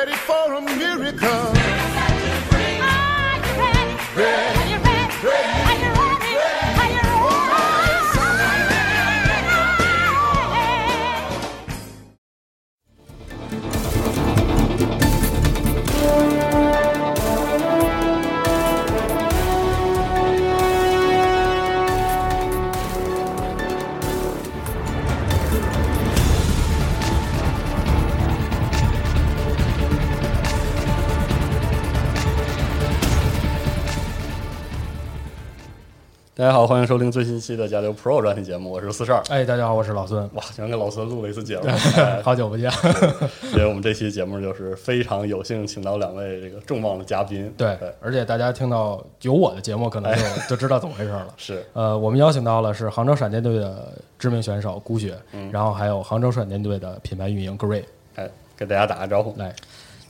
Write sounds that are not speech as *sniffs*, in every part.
ready for a miracle? Are you ready? Ready. 大家好，欢迎收听最新期的《加流 Pro》专题节目，我是四十二。哎，大家好，我是老孙。哇，居然跟老孙录了一次节目，*laughs* 好久不见。*laughs* 因为我们这期节目就是非常有幸请到两位这个重磅的嘉宾。对，而且大家听到有我的节目，可能就 *laughs* 就知道怎么回事了。是，呃，我们邀请到了是杭州闪电队的知名选手孤雪，然后还有杭州闪电队的品牌运营 Gray。哎，给大家打个招呼。来，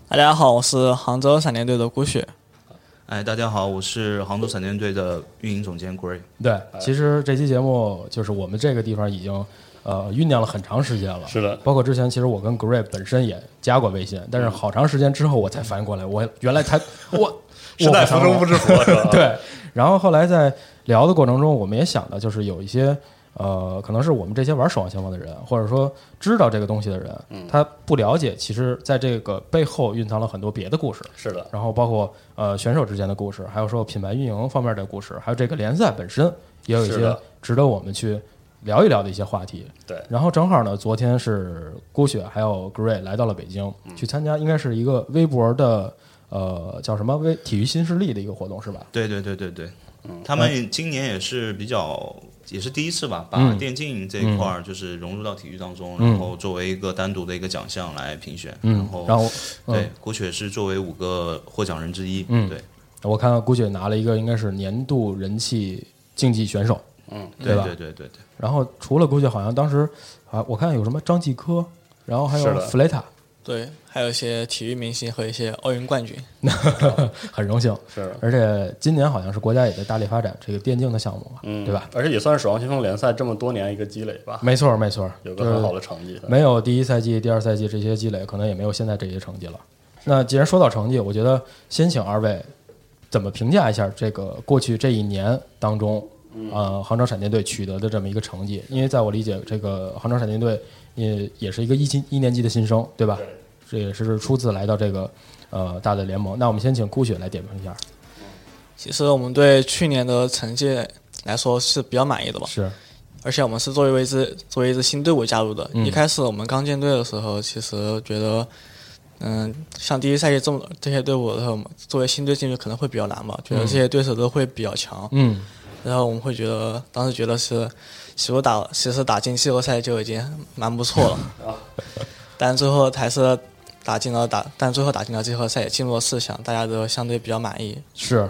大家好，我是杭州闪电队的孤雪。哎，大家好，我是杭州闪电队的运营总监 Gray。对，其实这期节目就是我们这个地方已经呃酝酿了很长时间了。是的，包括之前其实我跟 Gray 本身也加过微信，但是好长时间之后我才反应过来，我原来他 *laughs* 我时代福中不知福 *laughs* 是吧？对，然后后来在聊的过程中，我们也想到就是有一些。呃，可能是我们这些玩守望先锋的人，或者说知道这个东西的人，他不了解，其实在这个背后蕴藏了很多别的故事。是的，然后包括呃选手之间的故事，还有说品牌运营方面的故事，还有这个联赛本身也有一些值得我们去聊一聊的一些话题。对，然后正好呢，昨天是郭雪还有 Gray 来到了北京，去参加应该是一个微博的呃叫什么微体育新势力的一个活动是吧？对对对对对，嗯他们今年也是比较。也是第一次吧，把电竞这一块儿就是融入到体育当中，然后作为一个单独的一个奖项来评选。然后，然后对，古雪是作为五个获奖人之一。嗯，对，我看到郭雪拿了一个应该是年度人气竞技选手。嗯，对吧？对对对对。然后除了古雪，好像当时啊，我看有什么张继科，然后还有弗雷塔。对，还有一些体育明星和一些奥运冠军，*laughs* 很荣幸。是，而且今年好像是国家也在大力发展这个电竞的项目嘛，嗯，对吧？而且也算是守望先锋联赛这么多年一个积累吧。没错，没错，有个很好的成绩。没有第一赛季、第二赛季这些积累，可能也没有现在这些成绩了。那既然说到成绩，我觉得先请二位怎么评价一下这个过去这一年当中，呃，杭州闪电队取得的这么一个成绩？因为在我理解，这个杭州闪电队也也是一个一新一年级的新生，对吧？这也是初次来到这个呃大的联盟。那我们先请顾雪来点评一下。其实我们对去年的成绩来说是比较满意的吧？是。而且我们是作为一支作为一支新队伍加入的。一开始我们刚建队的时候，其实觉得，嗯，像第一赛季这么这些队伍的时候，作为新队进去可能会比较难吧？觉得这些对手都会比较强。嗯。然后我们会觉得，当时觉得是，其实打其实打进季后赛就已经蛮不错了。*laughs* 但最后还是。打进了打，但最后打进了季后赛，也进入了四强，大家都相对比较满意。是，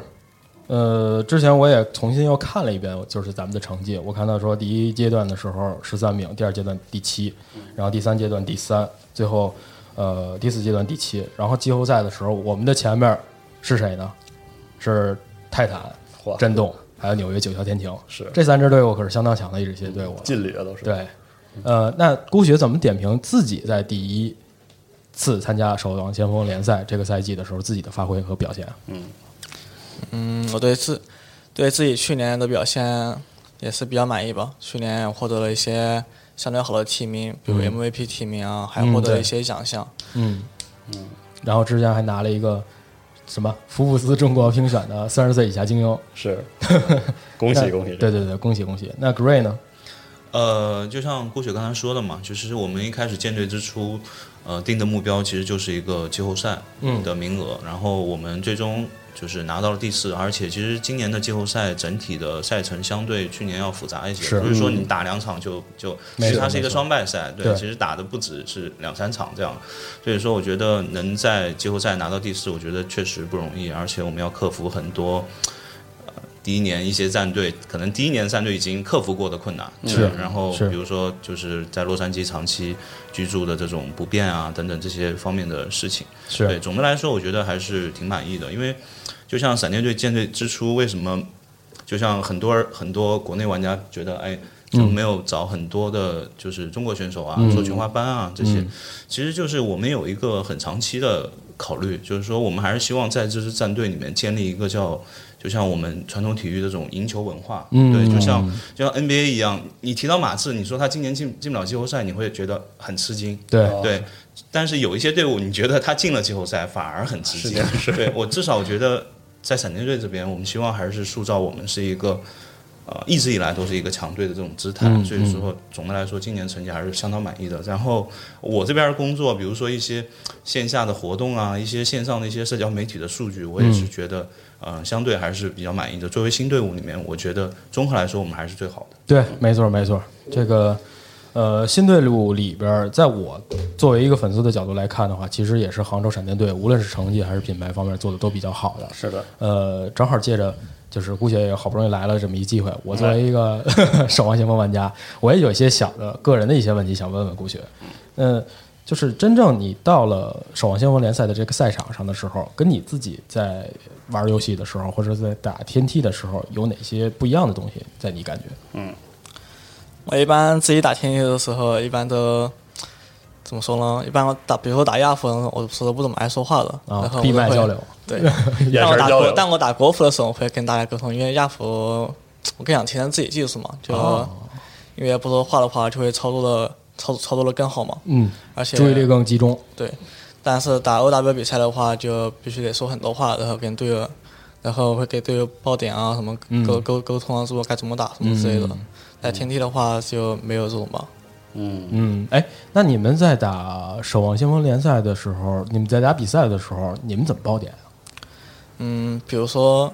呃，之前我也重新又看了一遍，就是咱们的成绩。我看到说第一阶段的时候十三名，第二阶段第七，然后第三阶段第三，最后呃第四阶段第七。然后季后赛的时候，我们的前面是谁呢？是泰坦、震动，还有纽约九霄天庭。是这三支队伍可是相当强的一支队伍，劲旅啊都是。对，呃，那顾雪怎么点评自己在第一？次参加守望先锋联赛这个赛季的时候，自己的发挥和表现。嗯嗯，我对自对自己去年的表现也是比较满意吧。去年获得了一些相对好的提名，比如 MVP 提名啊，还获得了一些奖项。嗯嗯，然后之前还拿了一个什么福布斯中国评选的三十岁以下精英，是，*laughs* 恭喜恭喜！对对对，恭喜恭喜。那 Gray 呢？呃，就像郭雪刚才说的嘛，就是我们一开始建队之初，呃，定的目标其实就是一个季后赛的名额，然后我们最终就是拿到了第四，而且其实今年的季后赛整体的赛程相对去年要复杂一些，是不是说你打两场就就，其实它是一个双败赛，对其实打的不只是两三场这样，所以说我觉得能在季后赛拿到第四，我觉得确实不容易，而且我们要克服很多。呃第一年一些战队可能第一年战队已经克服过的困难，是。对然后比如说就是在洛杉矶长期居住的这种不便啊等等这些方面的事情。对，是总的来说我觉得还是挺满意的，因为就像闪电队建队之初，为什么就像很多很多国内玩家觉得，哎，就没有找很多的，就是中国选手啊，做全华班啊这些，其实就是我们有一个很长期的考虑，就是说我们还是希望在这支战队里面建立一个叫。就像我们传统体育的这种赢球文化，嗯对，就像就像 NBA 一样，你提到马刺，你说他今年进进不了季后赛，你会觉得很吃惊，对对，但是有一些队伍，你觉得他进了季后赛反而很吃惊。对我至少我觉得在闪电队这边，我们希望还是塑造我们是一个呃一直以来都是一个强队的这种姿态。嗯所以说总的来说，今年成绩还是相当满意的。然后我这边的工作，比如说一些线下的活动啊，一些线上的一些社交媒体的数据，我也是觉得。呃，相对还是比较满意的。作为新队伍里面，我觉得综合来说，我们还是最好的。对，没错没错。这个呃，新队伍里边儿，在我作为一个粉丝的角度来看的话，其实也是杭州闪电队，无论是成绩还是品牌方面做的都比较好的。是的，呃，正好借着就是姑且也好不容易来了这么一机会，我作为一个 *laughs* 守望先锋玩家，我也有一些小的个人的一些问题想问问姑雪。嗯、就是真正你到了守望先锋联赛的这个赛场上的时候，跟你自己在玩游戏的时候，或者在打天梯的时候，有哪些不一样的东西，在你感觉？嗯我一般自己打天梯的时候，一般都怎么说呢？一般我打，比如说打亚服，我是不怎么爱说话的，啊然后，闭麦交流。对，*laughs* 眼但我打神交流，国但我打国服的时候，我会跟大家沟通，因为亚服我更想提升自己技术嘛，就、哦因为不说话的话，就会操作的操操作的更好嘛，嗯，而且注意力更集中。对，但是打 OW 比赛的话，就必须得说很多话，然后跟队友，然后会给队友报点啊，什么嗯沟沟沟通啊，说该怎么打什么之类的。嗯在天梯的话就没有这种吧。嗯，嗯，哎，那你们在打守望先锋联赛的时候，你们在打比赛的时候，你们怎么报点啊？嗯，比如说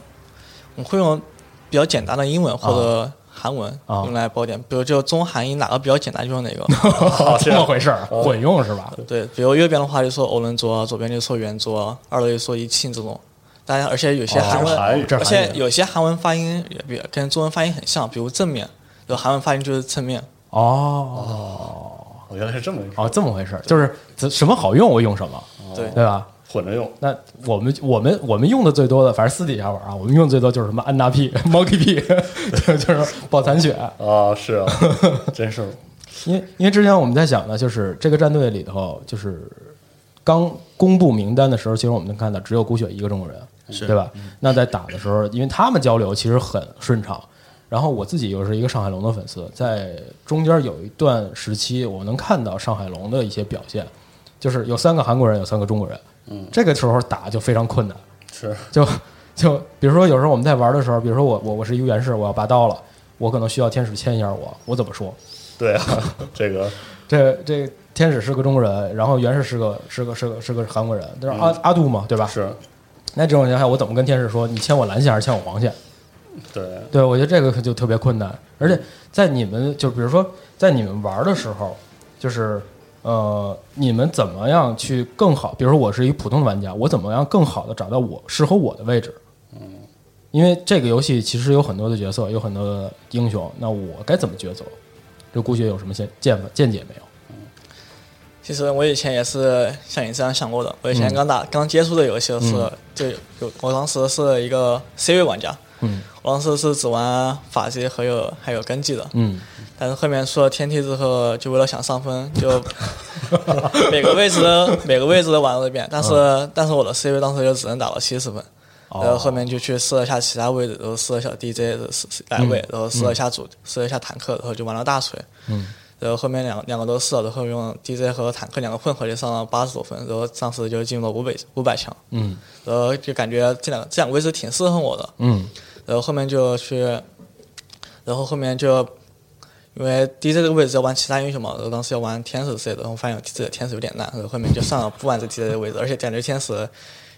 我会用比较简单的英文或者韩文啊用来报点，比如就中韩英哪个比较简单就用哪个。好，*laughs* 这么回事儿，混用是吧？对，比如右边的话就说欧伦卓，左边就说圆桌，二楼就说一庆这种。当然，而且有些韩文，而且有些韩文发音也比跟中文发音很像，比如正面，然后韩文发音就是侧面。哦我原来是这么哦，这么回事儿，就是什么好用我用什么，对，对吧？混着用，那我们我们我们用的最多的，反正私底下玩啊，我们用的最多就是什么安娜 P、Monkey P，*laughs* 就就是爆残血。啊，是啊，*laughs* 真是，因为因为之前我们在想呢，就是这个战队里头，就是刚公布名单的时候，其实我们能看到只有古雪一个中国人，对吧？那在打的时候，因为他们交流其实很顺畅。然后我自己又是一个上海龙的粉丝，在中间有一段时期，我能看到上海龙的一些表现，就是有三个韩国人，有三个中国人，嗯，这个时候打就非常困难，是。就就比如说有时候我们在玩的时候，比如说我我我是一个元士，我要拔刀了，我可能需要天使牵一下我，我怎么说？对啊，这个。*laughs* 这这天使是个中国人，然后元士是个是个是个是个韩国人，就是阿、阿杜嘛，对吧？是。那这种情况下，我怎么跟天使说你牵我蓝线还是牵我黄线？对，对，我觉得这个就特别困难，而且在你们就比如说在你们玩的时候，就是呃，你们怎么样去更好？比如说我是一个普通的玩家，我怎么样更好的找到我适合我的位置？嗯，因为这个游戏其实有很多的角色，有很多的英雄，那我该怎么抉择？这顾雪有什么见见见解没有？其实我以前也是像你这样想过的。我以前刚打、刚接触的游戏的时候，就有我当时是一个 C 位玩家，嗯。我当时是只玩法击和有还有根技的。嗯，但是后面出了天梯之后，就为了想上分，就 *laughs* 每个位置的每个位置都玩了一遍。但是、但是我的 C 位当时就只能打到七十分，哦。然后后面就去试了一下其他位置，然后试了一下 DJ 的试试来位，然后试了一下主，试了一下坦克，然后就玩了大锤。嗯，然后后面两两个都试了，然后用 DJ 和坦克两个混合就上了八十多分，然后当时就进入了五百五百强，嗯。然后就感觉这两个这两个位置挺适合我的，嗯。然后后面就去，然后后面就因为 DJ 这个位置要玩其他英雄嘛，然后当时要玩天使之类的，然后发现自己的天使有点烂，然后后面就上了不玩这 DJ 的位置，而且感觉天使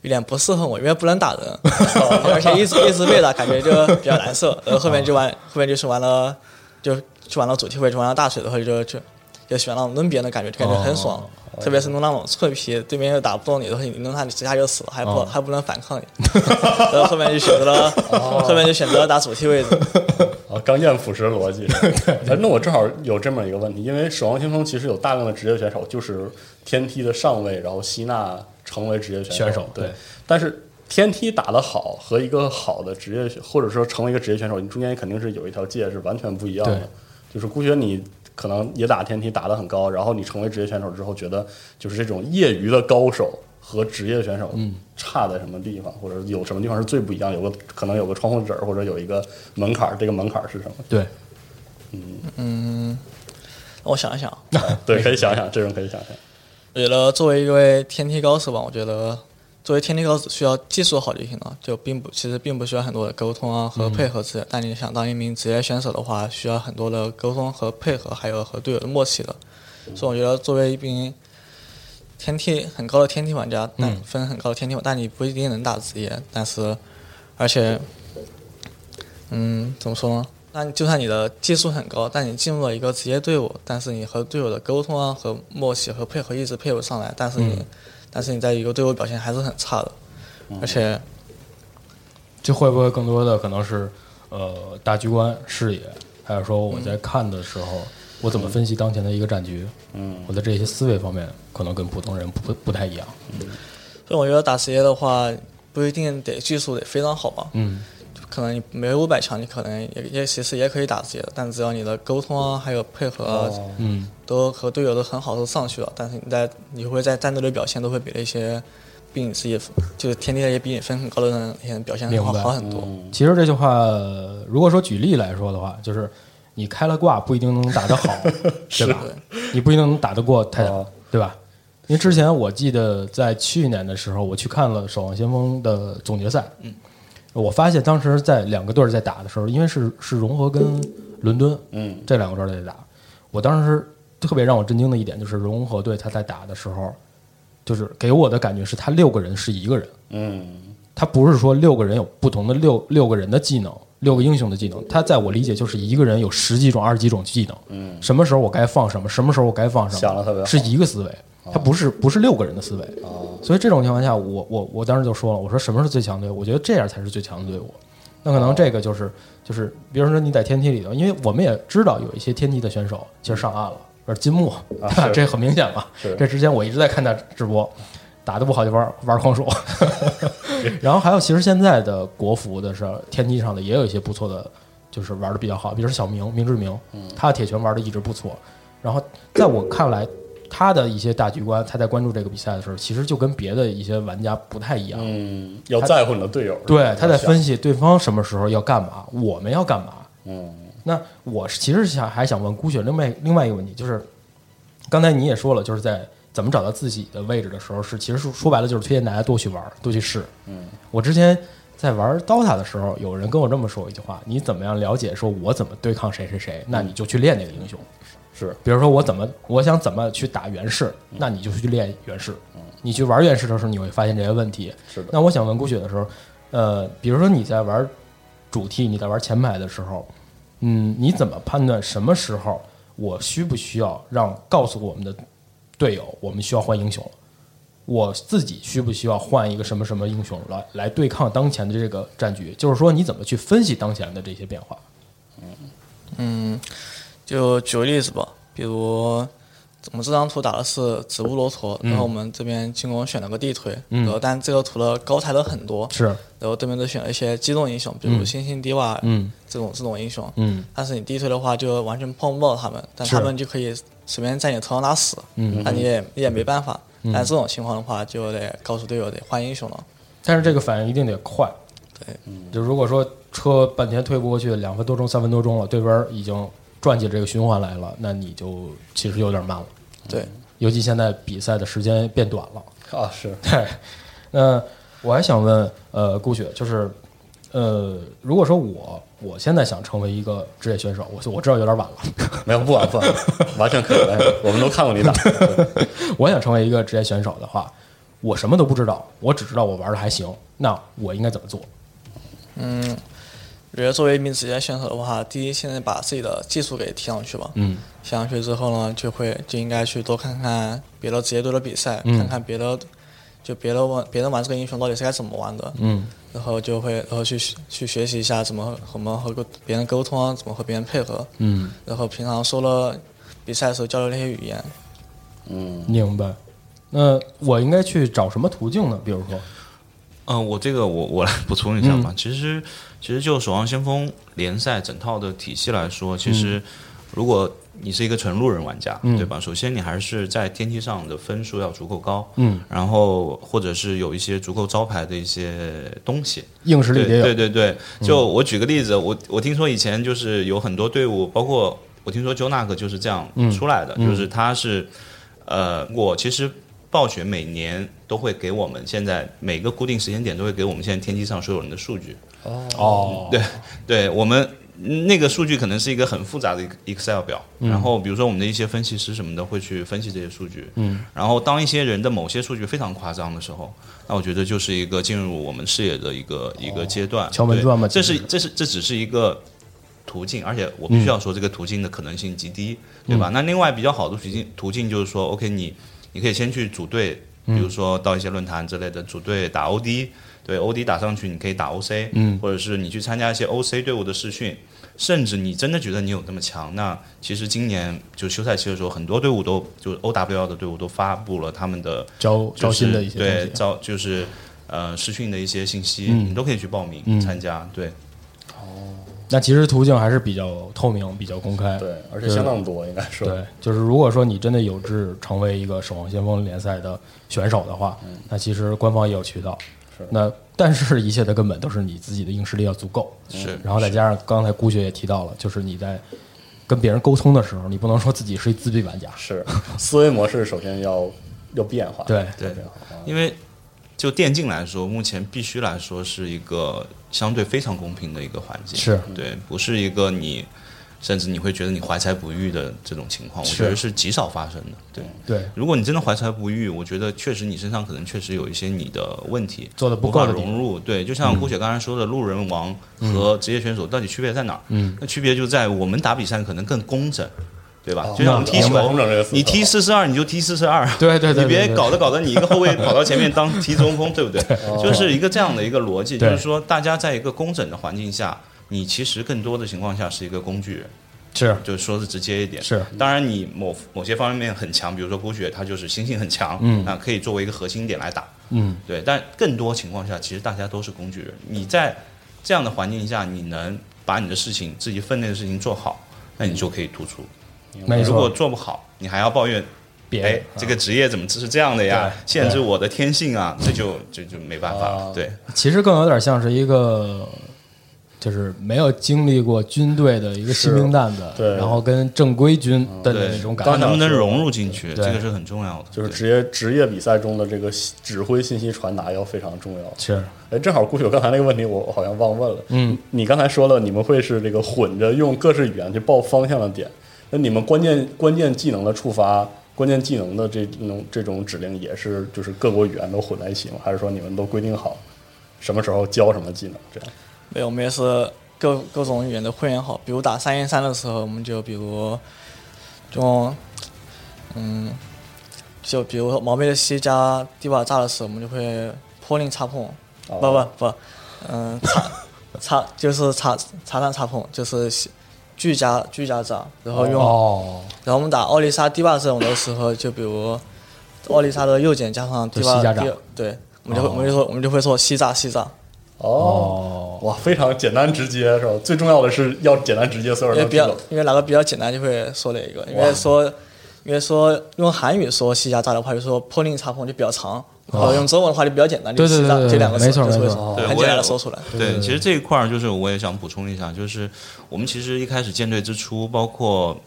有点不适合我，因为不能打人，而且一直一直被打，感觉就比较难受。然后后面就玩，后面就是玩了，就去玩了主题位，去玩了大水，的话就就就喜欢那种抡别人的感觉，就感觉很爽。特别是弄那种脆皮，对面又打不动你，然后你弄他，你直接就死了，还不、还不能反抗你。*laughs* 然后后面就选择了，后面就选择了打主题位置。啊，*laughs* 刚健腐蚀逻辑。*laughs* 哎，那我正好有这么一个问题，因为《守望先锋》其实有大量的职业选手，就是天梯的上位，然后吸纳成为职业选手。选手对对，但是天梯打得好和一个好的职业，或者说成为一个职业选手，你中间肯定是有一条界是完全不一样的对。就是估学你可能也打天梯打得很高，然后你成为职业选手之后，觉得就是这种业余的高手和职业选手差在什么地方，或者有什么地方是最不一样？有个可能有个窗户纸儿，或者有一个门槛儿，这个门槛儿是什么？对，嗯嗯我想一想，*laughs* 对，可以想想，这种可以想想。*laughs* 我觉得作为一位天梯高手吧，我觉得作为天梯高手需要技术好就行了，就并不其实并不需要很多的沟通啊和配合之类的。但你想当一名职业选手的话，需要很多的沟通和配合，还有和队友的默契的。所以我觉得作为一名天梯很高的天梯玩家，但分很高的天梯，但你不一定能打职业。但是，而且，嗯，怎么说呢？那就算你的技术很高，但你进入了一个职业队伍，但是你和队友的沟通啊、和默契和配合一直配不上来，但是你，但是你在一个队伍表现还是很差的，而且，这会不会更多的可能是呃大局观视野，还有说我在看的时候，我怎么分析当前的一个战局，嗯，我的这些思维方面可能跟普通人不不太一样。所以我觉得打职业的话，不一定得技术得非常好吧，嗯可能你没有五百强，你可能也也其实也可以打职业的，但只要你的沟通啊，还有配合啊，嗯。都和队友都很好，都上去了，但是你在你会在战斗的表现都会比那些比你自己就是天天那些比你分很高的人那些表现好好很多。其实这句话，呃如果说举例来说的话，就是你开了挂不一定能打得好，*laughs* 对吧？你不一定能打得过泰坦，哦。对吧？因为之前我记得在去年的时候，我去看了《守望先锋》的总决赛，嗯，我发现当时在两个队儿在打的时候，因为是是融合跟伦敦，嗯。这两个队儿在打，我当时特别让我震惊的一点就是融合队他在打的时候，就是给我的感觉是他六个人是一个人，嗯。他不是说六个人有不同的六六个人的技能，六个英雄的技能，他在我理解就是一个人有十几种、二十几种技能，嗯，什么时候我该放什么，什么时候我该放什么，想得特别是一个思维，他不是不是六个人的思维，哦所以这种情况下，我我我当时就说了，我说什么是最强队伍？我觉得这样才是最强的队伍。那可能这个就是就是，比如说你在天梯里头，因为我们也知道有一些天梯的选手其实上岸了，而金木，这很明显嘛。这之前我一直在看他直播，打的不好就玩玩狂鼠。*laughs* 然后还有，其实现在的国服的是天梯上的也有一些不错的，就是玩的比较好，比如说小明明志明，他的铁拳玩的一直不错。然后在我看来，他的一些大局观，他在关注这个比赛的时候，其实就跟别的一些玩家不太一样。嗯，要在乎你的队友。对，他在分析对方什么时候要干嘛，我们要干嘛。嗯那我其实想还想问孤雪另外另外一个问题，就是刚才你也说了，就是在怎么找到自己的位置的时候，是其实说说白了就是推荐大家多去玩，多去试。嗯，我之前在玩 DOTA 的时候，有人跟我这么说一句话：你怎么样了解说我怎么对抗谁谁谁，那你就去练那个英雄。是比如说我怎么我想怎么去打原式，那你就去练源氏。你去玩原式的时候，你会发现这些问题。是的那我想问顾雪的时候，呃，比如说你在玩主题，你在玩前排的时候，嗯，你怎么判断什么时候我需不需要让告诉我们的队友，我们需要换英雄了？我自己需不需要换一个什么什么英雄来来对抗当前的这个战局？就是说，你怎么去分析当前的这些变化？嗯，就举个例子吧，比如我们这张图打的是植物骆驼，然后我们这边进攻选了个地推，嗯然后但这个图的高台的很多，是，然后对面都选了一些机动英雄，比如嗯星星迪瓦嗯这种这种英雄，嗯但是你地推的话就完全碰不到他们，但他们就可以随便在你头上拉屎，嗯那你也你也没办法。但这种情况的话，就得告诉队友得换英雄了。但是这个反应一定得快。对，就如果说车半天推不过去，两分多钟、三分多钟了，对边已经转起这个循环来了，那你就其实有点慢了。对，尤其现在比赛的时间变短了。啊，是 *laughs* 对，那我还想问，呃，顾雪，就是，呃，如果说我我现在想成为一个职业选手，我我知道有点晚了，*laughs* 没有不晚不晚，完全可以的。我们都看过你打，*laughs* 我想成为一个职业选手的话，我什么都不知道，我只知道我玩的还行，那我应该怎么做？我觉得作为一名职业选手的话，第一，现在把自己的技术给提上去吧。嗯，提上去之后呢，就会就应该去多看看别的职业队的比赛，嗯看看别的，就别的玩别人玩这个英雄到底是该怎么玩的。嗯，然后就会然后去去学习一下怎么怎么和别人沟通啊，怎么和别人配合。嗯，然后平常说了比赛的时候交流那些语言。嗯，明白。那我应该去找什么途径呢？比如说，嗯、我这个我我来补充一下嗯吧。其实其实就《守望先锋》联赛整套的体系来说，其实如果你是一个纯路人玩家，嗯对吧？首先你还是在天梯上的分数要足够高，嗯，然后或者是有一些足够招牌的一些东西，硬实力。对对对对，就我举个例子，我我听说以前就是有很多队伍，包括我听说 j o n a 就是这样出来的，就是他是呃，我其实暴雪每年都会给我们现在每个固定时间点都会给我们现在天机上所有人的数据，哦，对对我们。那个数据可能是一个很复杂的 Excel 表，然后比如说我们的一些分析师什么的会去分析这些数据，嗯，然后当一些人的某些数据非常夸张的时候，那我觉得就是一个进入我们视野的一个一个阶段，敲门砖嘛这是这是这只是一个途径，而且我必须要说这个途径的可能性极低，对吧？那另外比较好的途径途径就是说，OK，你你可以先去组队，比如说到一些论坛之类的组队打 OD，对 OD 打上去，你可以打 OC，嗯或者是你去参加一些 OC 队伍的试训，甚至你真的觉得你有那么强，那其实今年就休赛期的时候，很多队伍都就 OWL 的队伍都发布了他们的招就是招新的一些对。招就是呃试训的一些信息，嗯你都可以去报名、嗯参加，对。那其实途径还是比较透明、比较公开。对，而且相当多，应该说，对，就是如果说你真的有志成为一个守望先锋联赛的选手的话，那其实官方也有渠道。是那但是一切的根本都是你自己的硬实力要足够，是然后再加上刚才顾雪也提到了，就是你在跟别人沟通的时候，你不能说自己是一自闭玩家。是思维模式首先要要变化，对对因为就电竞来说，目前必须来说是一个相对非常公平的一个环境，是对，不是一个你甚至你会觉得你怀才不遇的这种情况，我觉得是极少发生的。对，对，如果你真的怀才不遇，我觉得确实你身上可能确实有一些你的问题做的不够的融入。对，就像顾雪刚才说的，路人王和职业选手到底区别在哪儿？嗯，那区别就在我们打比赛可能更工整，对吧？哦就像我们踢球你踢四四二你就踢四四二，对对对对你别搞得搞得你一个后卫跑到前面当踢中锋，对不对？*laughs* 就是一个这样的一个逻辑，就是说大家在一个工整的环境下，你其实更多的情况下是一个工具人，是就是说的直接一点。是，当然你某某些方面很强，比如说郭雪，他就是心性很强，嗯那可以作为一个核心点来打，嗯，对。但更多情况下，其实大家都是工具人。你在这样的环境下，你能把你的事情、自己分内的事情做好，那你就可以突出。没如果，做不好，你还要抱怨别哎，这个职业怎么是这样的呀？限制我的天性啊，这就这就没办法了。啊对，其实更有点像是一个。就是没有经历过军队的一个新兵蛋子，对然后跟正规军的那种感觉，看能不能融入进去，这个是很重要的。就是职业职业比赛中的这个指挥信息传达要非常重要。是哎，正好顾雪刚才那个问题我好像忘问了。嗯，你刚才说了你们会是这个混着用各式语言去报方向的点，那你们关键关键技能的触发、关键技能的这种这种指令也是就是各国语言都混在一起吗？还是说你们都规定好什么时候教什么技能这样？没有，我们也是各各种语言都会员好。比如打三 n 三的时候，我们就比如用嗯，就比如说毛妹的西加迪瓦炸的时候，我们就会破令插碰，哦不不不，嗯，插插就是插插弹插碰，就是西巨加巨加炸，然后用、哦，然后我们打奥利莎迪瓦这种的时候，就比如奥利莎的右键加上迪瓦就西加炸第对，我们就会、哦。我们就说我们就会说西炸西炸。哦，哇，非常简单直接是吧？最重要的是要简单直接，所有因为比较。因为哪个比较简单就会说哪一个，因为说因因为说用韩语说西家炸的话，就说破令插缝就比较长，然后用中文的话就比较简单，就对对对对西炸这两个词没错就是会没错。很简单的说出来。对，其实这一块儿就是我也想补充一下，就是我们其实一开始建队之初，包括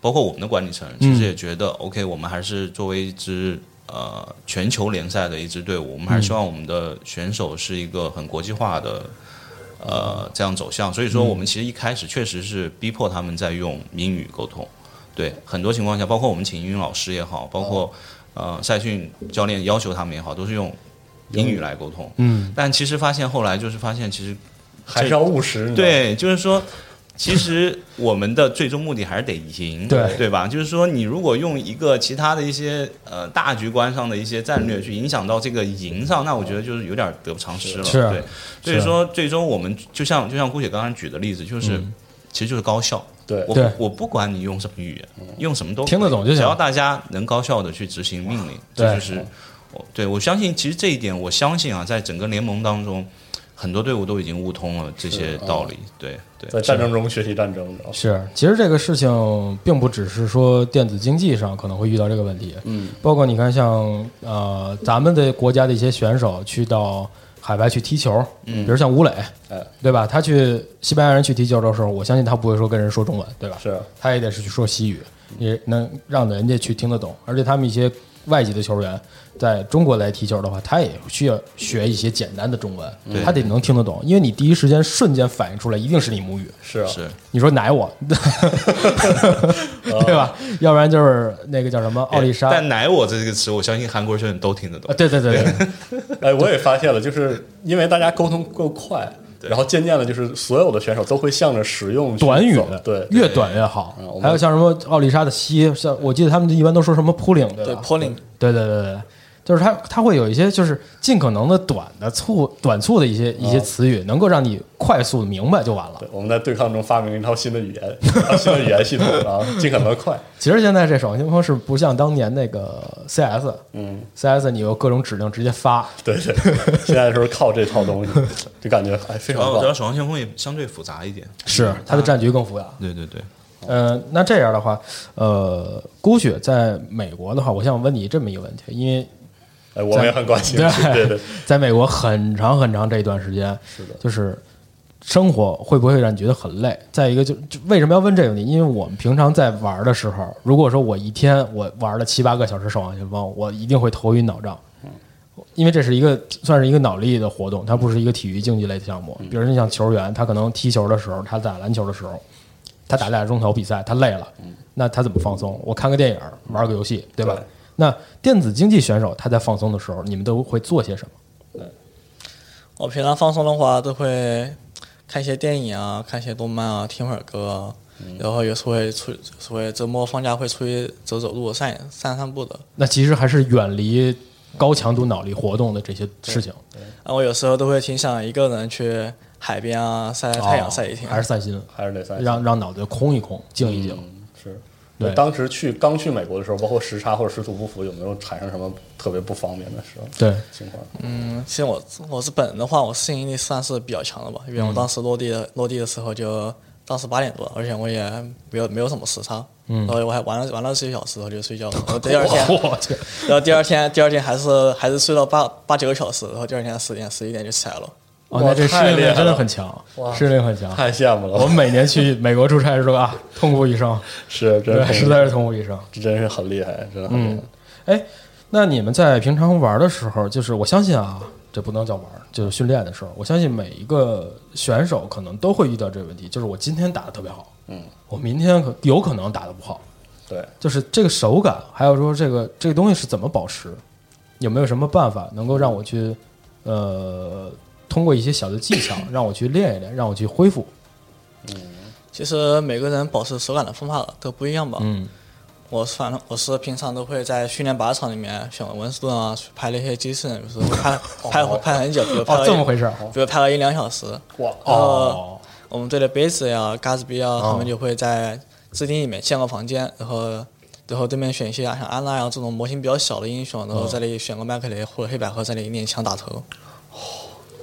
包括我们的管理层，其实也觉得、OK，我们还是作为一支呃全球联赛的一支队伍，我们还是希望我们的选手是一个很国际化的。呃，这样走向，所以说我们其实一开始确实是逼迫他们在用英语沟通，对很多情况下，包括我们请英语老师也好，包括呃赛训教练要求他们也好，都是用英语来沟通。嗯，但其实发现后来就是发现，其实还是要务实。对，就是说，其实我们的最终目的还是得赢，对对吧？就是说，你如果用一个其他的一些呃大局观上的一些战略去影响到这个赢上，那我觉得就是有点得不偿失了。是对，所以说最终我们就像就像姑姐刚刚举的例子，就是、其实就是高效。对。我我不管你用什么语言，用什么都听得懂就行。只要大家能高效的去执行命令，这就是我对我相信，其实这一点，我相信啊，在整个联盟当中，很多队伍都已经悟通了这些道理。对对，在战争中学习战争，是，其实这个事情并不只是说电子竞技上可能会遇到这个问题，嗯，包括你看像呃咱们的国家的一些选手去到海外去踢球，嗯比如像吴磊，哎，对吧？他去西班牙人去踢球的时候，我相信他不会说跟人说中文，对吧？是他也得是去说西语，也能让人家去听得懂。而且他们一些外籍的球员在中国来踢球的话，他也需要学一些简单的中文，他得能听得懂，因为你第一时间瞬间反应出来，一定是你母语。是啊，是你说奶我，*laughs* 对吧？要不然就是那个叫什么奥利莎，但“奶我”这个词，我相信韩国人都听得懂啊，。对对对对，*laughs* 哎，我也发现了，就是因为大家沟通够快，然后渐渐的，就是所有的选手都会向着使用短语对，越短越好。还有像什么奥利莎的西，像我记得他们一般都说什么扑领，对对吧？，polling 对对对对，就是它它会有一些就是尽可能的短的促短促的一些一些词语，能够让你快速明白就完了。对，我们在对抗中发明一套新的语言，一套新的语言系统，然后尽可能快。*laughs* 其实现在这守望先锋是不像当年那个 CS，嗯，CS 你有各种指令直接发，对对，现在就是靠这套东西，*laughs* 就感觉哎非常棒主要我觉得。守望先锋也相对复杂一点。是它的战局更复杂。对对对，呃，那这样的话，呃，郭雪在美国的话，我想问你这么一个问题，因为哎，我们也很关心。对 *laughs* 对对，在美国很长很长这一段时间，是的就是生活会不会让你觉得很累？再一个就就为什么要问这个问题？因为我们平常在玩的时候，如果说我一天我玩了七八个小时守望先锋，我一定会头晕脑胀。因为这是一个算是一个脑力的活动，它不是一个体育竞技类的项目。比如你像球员，他可能踢球的时候，他打篮球的时候，他打俩钟头比赛，他累了，那他怎么放松？我看个电影，玩个游戏，对吧？对那电子竞技选手他在放松的时候，你们都会做些什么？我平常放松的话，都会看一些电影啊，看一些动漫啊，听会儿歌啊，然后有时候会出，有时候会周末放假会出去走走路、散散散步的。那其实还是远离高强度脑力活动的这些事情，啊，我有时候都会挺想一个人去海边啊，晒晒太阳，晒一天。哦还是散心，还是得三让让脑子空一空，静一静。是。对当时去刚去美国的时候，包括时差或者时土不服，有没有产生什么特别不方便的时候对，情况？嗯，其实我我是本人的话，我适应力算是比较强的吧，因为我当时落地的、落地的时候就当时八点多，而且我也没有没有什么时差，嗯，然后我还玩了玩了几个小时，然后就睡觉了。*laughs* 然后第二天，然后第二天第二天还是还是睡到八八九个小时，然后第二天十点十一点就起来了。哦，那这适应力真的很强，适应力很强。太羡慕了，我们每年去美国出差的时候啊，痛不欲生，*laughs* 是真是实在是痛不欲生。这真是很厉害，真的很厉害。哎，那你们在平常玩的时候，就是我相信啊，这不能叫玩，就是训练的时候，我相信每一个选手可能都会遇到这个问题，就是我今天打的特别好，嗯，我明天可有可能打的不好，对，就是这个手感，还有说这个这个东西是怎么保持，有没有什么办法能够让我去，呃，通过一些小的技巧让我去练一练，让我去恢复？嗯其实每个人保持手感的方法都不一样吧。嗯，我是反正我是平常都会在训练靶场里面选温斯顿啊，去拍那些机器人，有时候拍拍拍很久，比如拍哦，了一这么回事儿。比如拍了一两小时。哇，哦，我们队的杯子呀、嘎子比啊，他们就会在制定里面建个房间，然后然后对面选一些像安娜呀这种模型比较小的英雄，然后在那里选个麦克雷或者黑百合在那里练枪打头。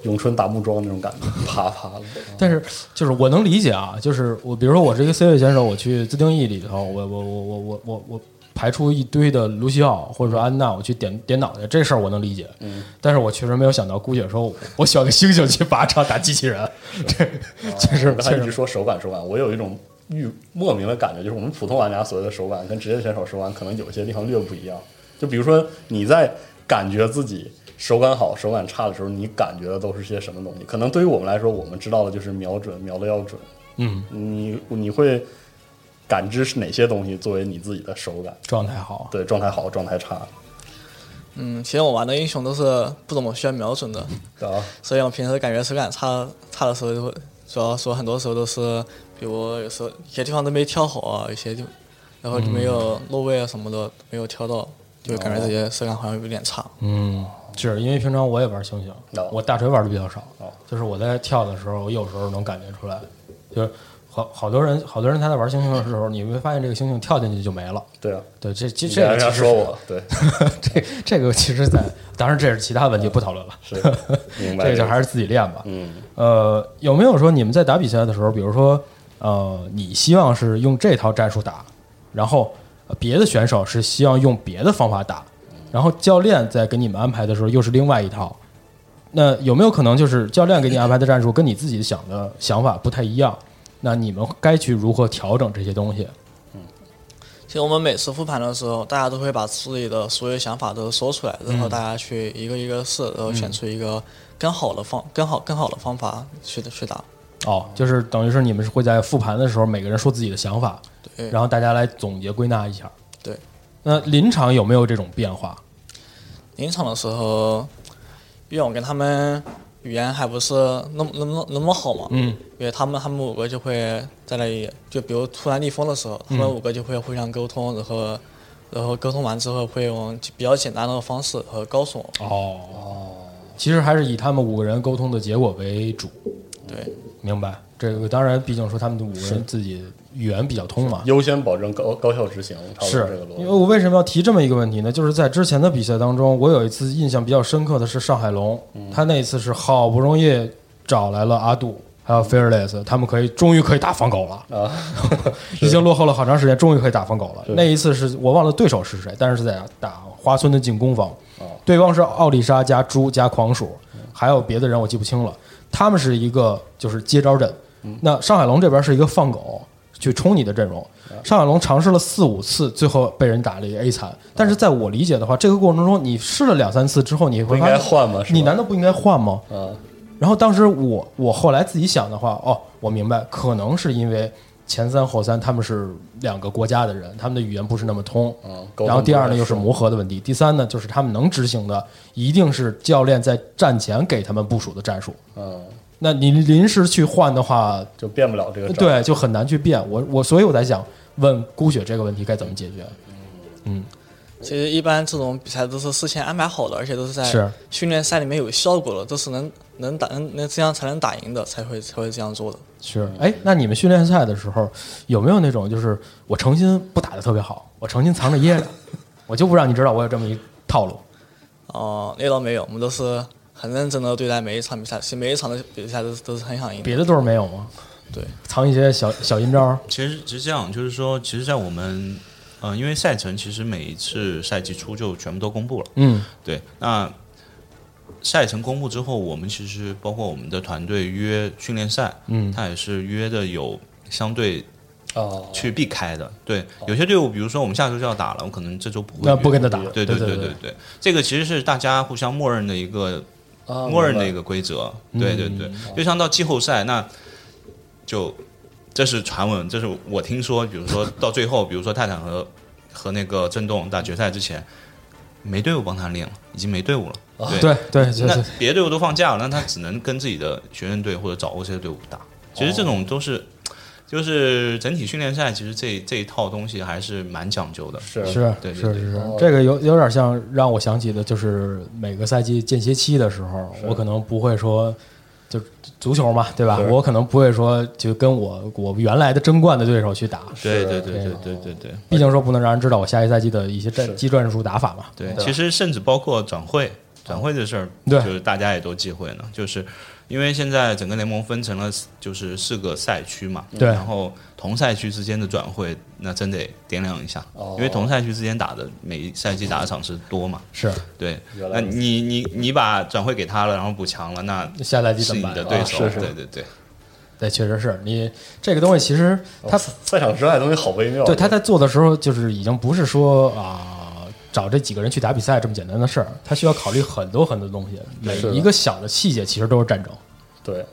咏春打木桩那种感觉，*laughs* 啪啪的。但是就是我能理解啊，就是我比如说我是一个 C 位选手，我去自定义里头，我我我我我我我排出一堆的卢西奥或者说安娜，我去点点脑袋，这事儿我能理解。嗯，但是我确实没有想到姑姐说我我选个猩猩去靶场打机器人，这确实我刚才一直说手感手感，我有一种欲莫名的感觉，就是我们普通玩家所谓的手感跟职业选手手感可能有些地方略不一样。就比如说你在感觉自己手感好、手感差的时候，你感觉的都是些什么东西？可能对于我们来说，我们知道的就是瞄准，瞄的要准。嗯，你你会感知是哪些东西作为你自己的手感？状态好。对，状态好，状态差。嗯，其实我玩的英雄都是不怎么需要瞄准的，啊，所以我平时感觉手感差差的时候，就会主要说很多时候都是，比如有时候有些地方都没挑好啊，有些就，然后就没有落位啊什么的没有挑到，就感觉这些手感好像有点差。嗯，是因为平常我也玩星星哦，我大锤玩的比较少哦，就是我在跳的时候，我有时候能感觉出来，就是好好多人好多人他在玩星星的时候，你会发现这个星星跳进去就没了。对啊，对，这这这个其实说我，对，*laughs* 这这个其实在，当然这是其他问题，不讨论了。是明白 *laughs* 这个就还是自己练吧。嗯，呃，有没有说你们在打比赛的时候，比如说，呃，你希望是用这套战术打，然后呃别的选手是希望用别的方法打，然后教练在给你们安排的时候又是另外一套。那有没有可能就是教练给你安排的战术跟你自己想的想法不太一样？那你们该去如何调整这些东西？嗯其实我们每次复盘的时候，大家都会把自己的所有想法都说出来，然后大家去一个一个试，然后选出一个更好的方、更好、更好的方法去去打。哦，就是等于是你们是会在复盘的时候，每个人说自己的想法，对然后大家来总结归纳一下。对，那临场有没有这种变化？临场的时候，因为我跟他们语言还不是那么那么那么好嘛，嗯，因为他们他们五个就会在那里，就比如突然逆风的时候，他们五个就会互相沟通，然后然后沟通完之后会用比较简单的方式和告诉我。哦其实还是以他们五个人沟通的结果为主。对，明白。这个当然，毕竟说他们的五个人自己语言比较通嘛。优先保证高高效执行，是个逻辑因为。我为什么要提这么一个问题呢？就是在之前的比赛当中，我有一次印象比较深刻的是上海龙，嗯他那一次是好不容易找来了阿杜，还有 Fearless，他们可以终于可以打防狗了啊！*laughs* 已经落后了好长时间，终于可以打防狗了。那一次是我忘了对手是谁，但是是在打花村的进攻方，哦对方是奥丽莎加猪加狂鼠，还有别的人我记不清了。他们是一个就是接招阵，那上海龙这边是一个放狗去冲你的阵容。上海龙尝试了四五次，最后被人打了一个 A 残。但是在我理解的话，这个过程中你试了两三次之后，你会应该换吗？你难道不应该换吗？啊，然后当时我我后来自己想的话，哦，我明白，可能是因为前三后三他们是两个国家的人，他们的语言不是那么通。嗯然后第二呢，又是磨合的问题。第三呢，就是他们能执行的，一定是教练在战前给他们部署的战术。嗯，那你临时去换的话，就变不了这个。，对，就很难去变。我我所以我在想问孤雪这个问题该怎么解决？嗯其实一般这种比赛都是事先安排好的，而且都是在训练赛里面有效果的，都是能能打能能这样才能打赢的，才会才会这样做的。是，哎，那你们训练赛的时候有没有那种就是我诚心不打的特别好，我诚心藏着掖着，我就不让你知道我有这么一套路？哦、那倒没有，我们都是很认真的对待每一场比赛，其实每一场的比赛都是都是很想赢。别的队儿没有吗？对，藏一些小小阴招。其实是这样，就是说，其实，在我们，呃，因为赛程其实每一次赛季初就全部都公布了，嗯对，那赛程公布之后，我们其实包括我们的团队约训练赛，嗯它也是约的有相对哦，去避开的。对，有些队伍，比如说我们下周就要打了，我可能这周不会那不跟他打。对对对对对，这个其实是大家互相默认的一个啊默认的一个规则。对对对，就像到季后赛，那就这是传闻，这是我听说，比如说到最后，比如说泰坦和和那个震动打决赛之前，没队伍帮他练了，已经没队伍了。对对对对那，别的队伍都放假了，那他只能跟自己的学生队或者找 OC 的队伍打。其实这种都是，就是整体训练赛，其实这这一套东西还是蛮讲究的。是。是对对对。是。是是，这个有有点像让我想起的，就是每个赛季间歇期的时候，我可能不会说。就足球嘛，对吧？我可能不会说就跟我我原来的争冠的对手去打，对对对对对对对。毕竟说不能让人知道我下一赛季的一些战技战术打法嘛。对，对。其实甚至包括转会，转会这事儿，对。就是大家也都忌讳呢，就是因为现在整个联盟分成了就是四个赛区嘛，对。然后同赛区之间的转会，那真得掂量一下，哦。因为同赛区之间打的每一赛季打的场次多嘛，是。对，那你你你把转会给他了，然后补强了，那下赛季是你的对手，是是。对对对。对，确实是。你这个东西，其实它赛场之外的东西好微妙。对他在做的时候，就是已经不是说啊、找这几个人去打比赛这么简单的事儿，他需要考虑很多很多东西，每一个小的细节其实都是战争。对，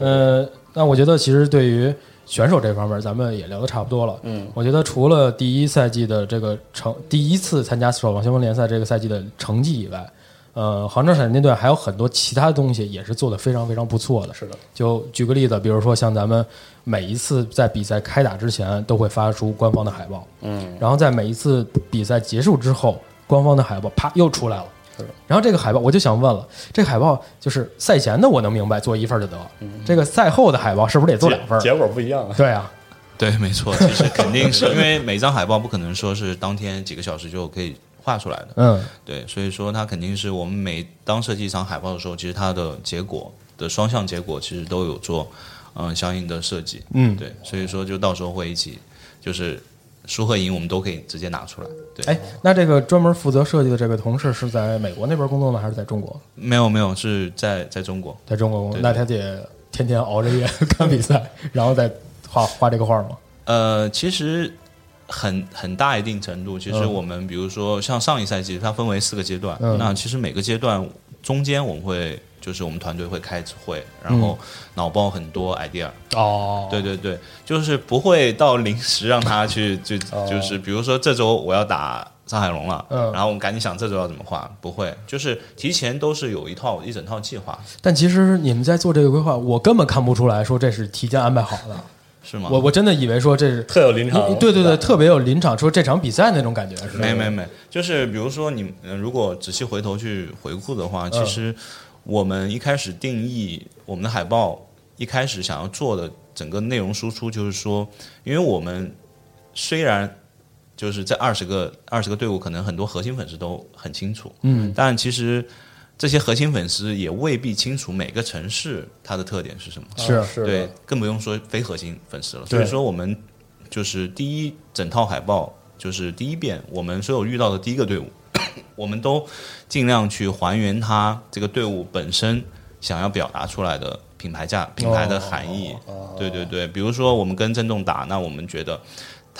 呃，那我觉得其实对于选手这方面，咱们也聊得差不多了。嗯，我觉得除了第一赛季的这个成第一次参加守望先锋联赛这个赛季的成绩以外，呃，杭州闪电队还有很多其他东西也是做的非常非常不错的。是的，就举个例子，比如说像咱们每一次在比赛开打之前都会发出官方的海报，嗯，然后在每一次比赛结束之后，官方的海报啪又出来了是。然后这个海报我就想问了，这个海报就是赛前的我能明白做一份就得，这个赛后的海报是不是得做两份儿？结结果不一样啊。对啊，对，没错，其实肯定是因为每张海报不可能说是当天几个小时就可以画出来的，嗯，对，所以说它肯定是我们每当设计一场海报的时候，其实它的结果的双向结果其实都有做嗯、相应的设计，嗯。对，所以说就到时候会一起就是输和赢我们都可以直接拿出来，对，哎，那这个专门负责设计的这个同事是在美国那边工作呢，还是在中国？没有没有是在在中国，在中国工作，那他得天天熬着夜 *laughs* 看比赛，然后再画画这个画吗？呃，其实很很大一定程度，其实嗯。我们比如说像上一赛季，它分为四个阶段，嗯。那其实每个阶段中间我们会就是我们团队会开会，然后脑爆很多 idea，、哦，对对对，就是不会到临时让他去就 *laughs* 哦。就是比如说这周我要打。上海龙了，嗯。然后我们赶紧想这周要怎么画，不会，就是提前都是有一套一整套计划，但其实你们在做这个规划，我根本看不出来说这是提前安排好的。是吗？我我真的以为说这是特有临场，对对对，特别有临场说这场比赛那种感觉是吧？没没没，就是比如说你呃，如果仔细回头去回顾的话，其实我们一开始定义我们的海报，一开始想要做的整个内容输出，就是说，因为我们虽然就是这二十个二十个队伍，可能很多核心粉丝都很清楚，嗯，但其实这些核心粉丝也未必清楚每个城市它的特点是什么。是啊是对，更不用说非核心粉丝了。所以说，我们就是第一整套海报，就是第一遍，我们所有遇到的第一个队伍，*coughs* 我们都尽量去还原它这个队伍本身想要表达出来的品牌价、品牌的含义。哦对对对，比如说我们跟震动打，那我们觉得。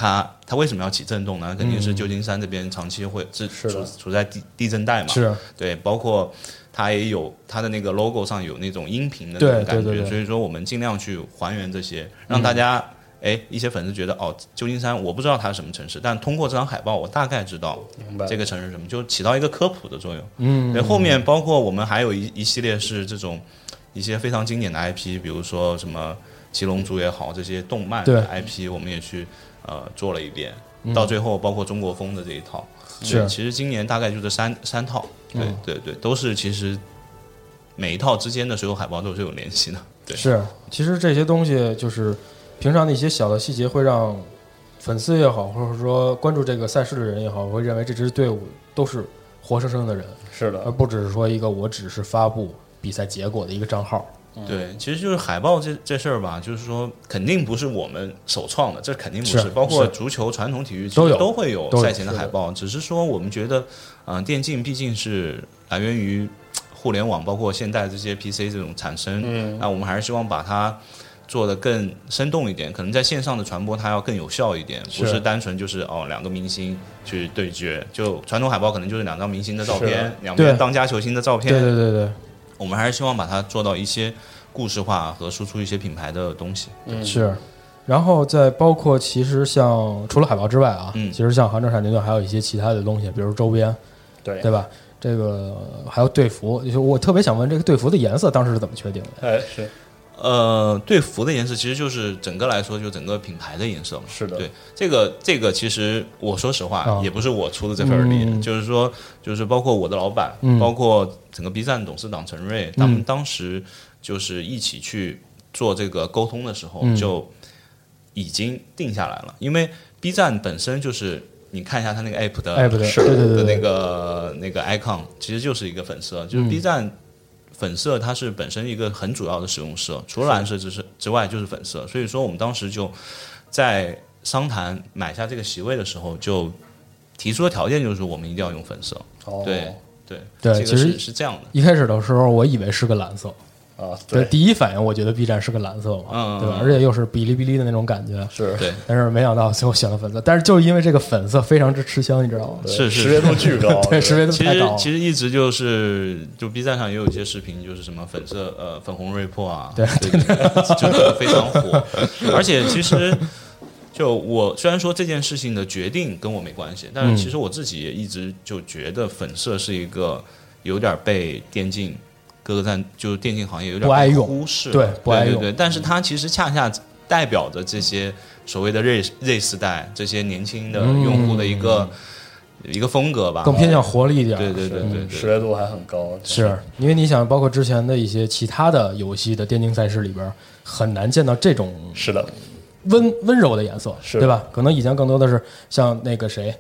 它它为什么要起震动呢？肯定是旧金山这边长期会是处处在地地震带嘛，是对，包括它也有它的那个 logo 上有那种音频的那种感觉，所以说我们尽量去还原这些，让大家哎、一些粉丝觉得哦，旧金山我不知道它是什么城市，但通过这张海报我大概知道这个城市是什么，就起到一个科普的作用。嗯，对，后面包括我们还有一一系列是这种一些非常经典的 IP，比如说什么七龙珠也好，这些动漫的 IP 我们也去呃做了一遍，到最后包括中国风的这一套。是对其实今年大概就这三三套，对、嗯对对，都是其实每一套之间的所有海报都是有联系的。对，是，其实这些东西就是平常的一些小的细节，会让粉丝也好，或者说关注这个赛事的人也好，会认为这支队伍都是活生生的人，是的，而不只是说一个我只是发布比赛结果的一个账号。对，其实就是海报这这事儿吧，就是说肯定不是我们首创的，这肯定不是。是包括足球、传统体育其都有实都会有赛前的海报，只是说我们觉得，嗯、电竞毕竟是来源于互联网，包括现代这些 PC 这种产生，嗯那我们还是希望把它。做的更生动一点，可能在线上的传播它要更有效一点，不是是单纯就是哦两个明星去对决。就传统海报可能就是两张明星的照片，两对边当家球星的照片，对对对对，我们还是希望把它做到一些故事化和输出一些品牌的东西。嗯是。然后再包括，其实像除了海报之外啊，嗯其实像杭州闪电队还有一些其他的东西，比如周边，对对吧？这个还有队服，就是我特别想问，这个队服的颜色当时是怎么确定的？哎是呃，队服的颜色其实就是整个来说，就整个品牌的颜色嘛。是的。对这个这个，其实我说实话，啊。也不是我出的这份力，嗯。就是说，就是包括我的老板，嗯。包括整个 B 站董事长陈瑞，他们嗯当时就是一起去做这个沟通的时候，嗯。就已经定下来了。因为 B 站本身就是你看一下它那个 app 的 app 的的那个那个 icon，其实就是一个粉色，就是 B 站粉色它是本身一个很主要的使用色，除了蓝色之是之外就是粉色，所以说我们当时就在商谈买下这个席位的时候，就提出的条件就是我们一定要用粉色，哦。对对这个对其实是是这样的，一开始的时候，我以为是个蓝色，啊，对，第一反应我觉得 B 站是个蓝色嘛，嗯对吧？而且又是哔哩哔哩的那种感觉，是对但是没想到最后选了粉色，但是就是因为这个粉色非常之吃香，你知道吗？对是是识别度巨高，*laughs* 对，识别度其实太高了。其实一直就是，就 B 站上也有一些视频，就是什么粉色呃粉红锐破啊，对对对，就非常火。而且其实就我虽然说这件事情的决定跟我没关系，但嗯是其实我自己也一直就觉得粉色是一个有点被电竞各个站就是电竞行业有点被不爱用忽视，对不爱用对对对，但是它其实恰恰代表着这些所谓的 Z Z 世代这些年轻的用户的一个。一个风格吧，更偏向活力一点。对对对对对，识别度还很高，是。因为你想，包括之前的一些其他的游戏的电竞赛事里边，很难见到这种是的，温温柔的颜色，是。对吧？可能以前更多的是像那个谁，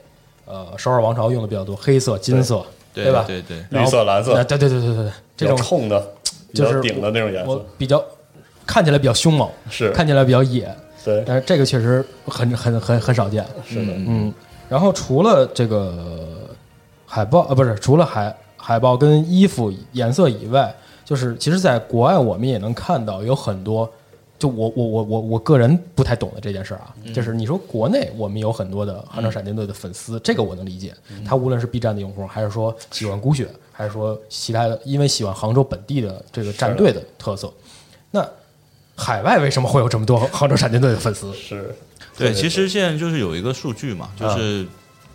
呃，《首尔王朝》用的比较多，黑色、金色，对吧？对对，绿色、蓝色，对对对对对，这种冲的，就是顶的那种颜色，我比较看起来比较凶猛，是。看起来比较野，对，但是这个确实很很很很少见。是的，嗯，然后除了这个海报，呃，不是，除了海海报跟衣服颜色以外，就是其实在国外我们也能看到有很多，就我我我我我个人不太懂的这件事儿啊，就是你说国内我们有很多的杭州闪电队的粉丝，这个我能理解，他无论是 B 站的用户，还是说喜欢孤雪，还是说其他的，因为喜欢杭州本地的这个战队的特色，那海外为什么会有这么多杭州闪电队的粉丝？是，对，其实现在就是有一个数据嘛，就是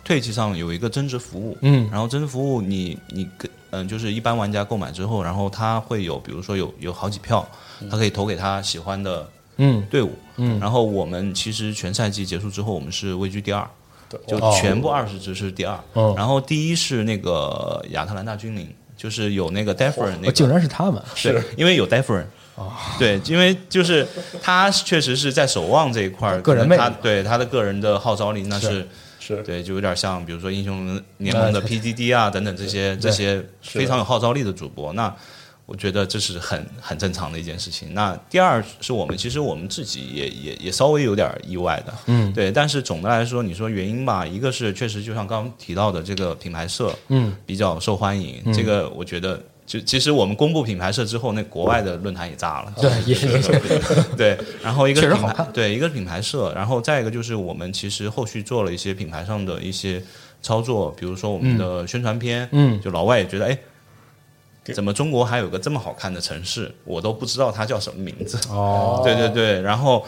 退气上有一个增值服务，嗯。然后增值服务你你跟嗯，就是一般玩家购买之后，然后他会有比如说有有好几票，他可以投给他喜欢的嗯队伍，嗯。然后我们其实全赛季结束之后，我们是位居第二，对，就哦全部二十支是第二，哦。然后第一是那个亚特兰大军灵，就是有那个 d e f e r 那哦竟。然是他们，是，因为有 d e f e r 对，因为就是他确实是在守望这一块儿，个人他对他的个人的号召力那是是对，就有点像比如说英雄联盟的哎 PDD 啊等等这些这些非常有号召力的主播，那我觉得这是很很正常的一件事情。那第二是我们其实我们自己也也也稍微有点意外的，嗯对，但是总的来说，你说原因吧，一个是确实就像刚刚提到的这个品牌社，嗯，比较受欢迎，这个我觉得。就其实我们公布品牌社之后，那国外的论坛也炸了。对，也也对，然后一个是品牌对一个是品牌社，然后再一个就是我们其实后续做了一些品牌上的一些操作，比如说我们的宣传片，嗯就老外也觉得哎。怎么中国还有个这么好看的城市？我都不知道它叫什么名字。哦，*laughs* 对对对，然后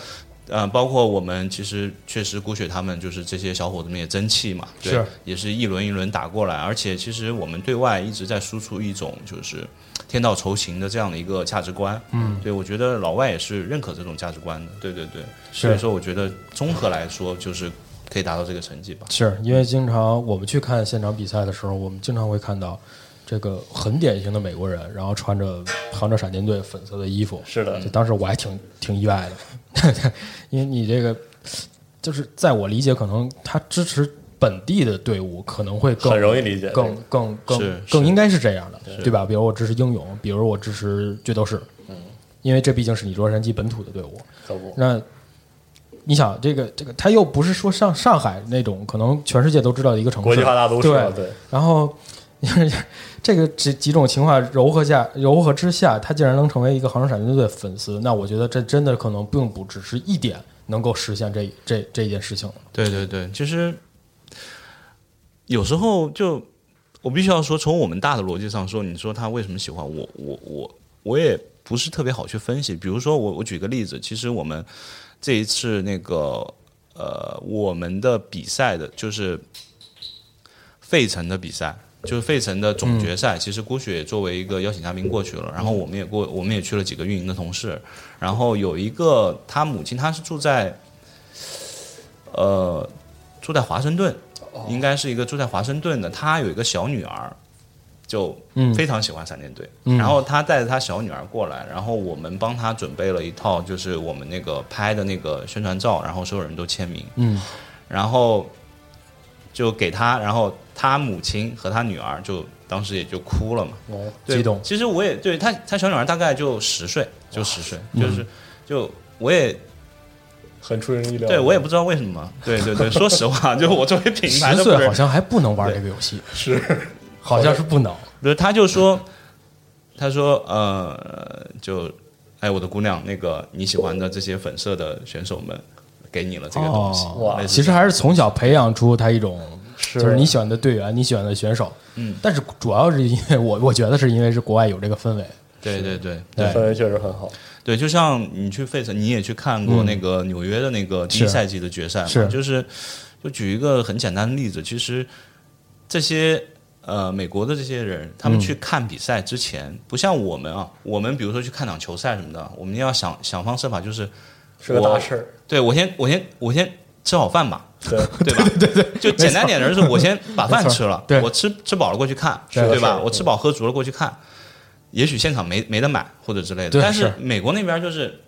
呃，包括我们其实确实孤雪他们就是这些小伙子们也争气嘛，对是也是一轮一轮打过来，而且其实我们对外一直在输出一种就是天道酬勤的这样的一个价值观，嗯，对我觉得老外也是认可这种价值观的，对对对，所以说我觉得综合来说就是可以达到这个成绩吧。是因为经常我们去看现场比赛的时候，我们经常会看到这个很典型的美国人，然后穿着杭州闪电队粉色的衣服，是的。就当时我还挺挺意外的，*laughs* 因为你这个就是在我理解，可能他支持本地的队伍可能会更很容易理解，更更更更应该是这样的，对吧？比如我支持英勇，比如我支持决斗士，嗯，因为这毕竟是你洛杉矶本土的队伍。可不，那你想，这个这个，他又不是说上上海那种可能全世界都知道的一个城市，国际化大都市嘛，对。对，然后 *laughs* 这个几几种情况柔和下，柔和之下，他竟然能成为一个杭州闪电队的粉丝，那我觉得这真的可能并不只是一点能够实现这这这件事情。对对对，其实有时候就我必须要说，从我们大的逻辑上说，你说他为什么喜欢我，我我我也不是特别好去分析。比如说我我举个例子，其实我们这一次那个呃我们的比赛的就是费城的比赛。就是费城的总决赛，其实郭雪也作为一个邀请嘉宾过去了，然后我们也过，我们也去了几个运营的同事，然后有一个他母亲，他是住在呃，住在华盛顿，应该是一个住在华盛顿的。他有一个小女儿，就嗯非常喜欢闪电队。然后他带着他小女儿过来，然后我们帮他准备了一套，就是我们那个拍的那个宣传照，然后所有人都签名。嗯，然后就给他，然后他母亲和他女儿就当时也就哭了嘛。哦，对激动。其实我也对他，他小女儿大概就十岁，就十岁，就是就我也很出人意料。对我也不知道为什么，对对对，说实话，*laughs* 就我作为品牌十岁好像还不能玩这个游戏，是。好像是不能。不是他就说，他说呃，就哎，我的姑娘，那个你喜欢的这些粉色的选手们，给你了这个东西，哦哇其实还是从小培养出他一种，是就是你喜欢的队员，你喜欢的选手。嗯，但是主要是因为我我觉得是因为是国外有这个氛围。对对对对氛围确实很好。对，就像你去费城，你也去看过那个纽约的那个第一赛季的决赛嘛？是就是就举一个很简单的例子，其实这些呃美国的这些人，他们去看比赛之前，不像我们啊，我们比如说去看场球赛什么的，我们要想想方设法，就是是个大事儿，对我先我先我先吃好饭吧，对，*laughs* 对吧？对对对，就简单点的是，我先把饭吃了，对我吃吃饱了过去看，是对吧？我吃饱喝足了过去看，也许现场没没得买或者之类的，但是是美国那边就是。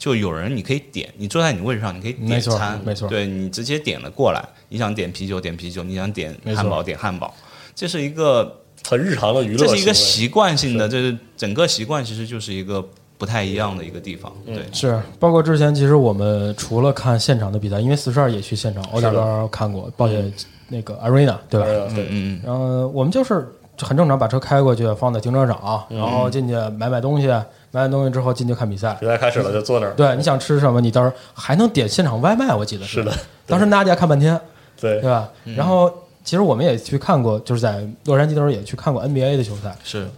就有人你可以点，你坐在你位置上，你可以点餐，没错对你直接点了过来。你想点啤酒点啤酒，你想点汉堡点汉堡，这是一个很日常的娱乐，这是一个习惯性的，这是整个习惯其实就是一个不太一样的一个地方，对。是，包括之前其实我们除了看现场的比赛，因为四十二也去现场，欧大高看过，抱歉那个 Arena 对吧？嗯对，嗯嗯，然后我们就是很正常，把车开过去，放在停车场，然后进去买买东西，买完东西之后进去看比赛。比赛开始了就坐那儿，对，你想吃什么，你到时候还能点现场外卖，我记得是。的，当时娜姐看半天，对。对吧？然后其实我们也去看过，就是在洛杉矶的时候也去看过 NBA 的球赛，是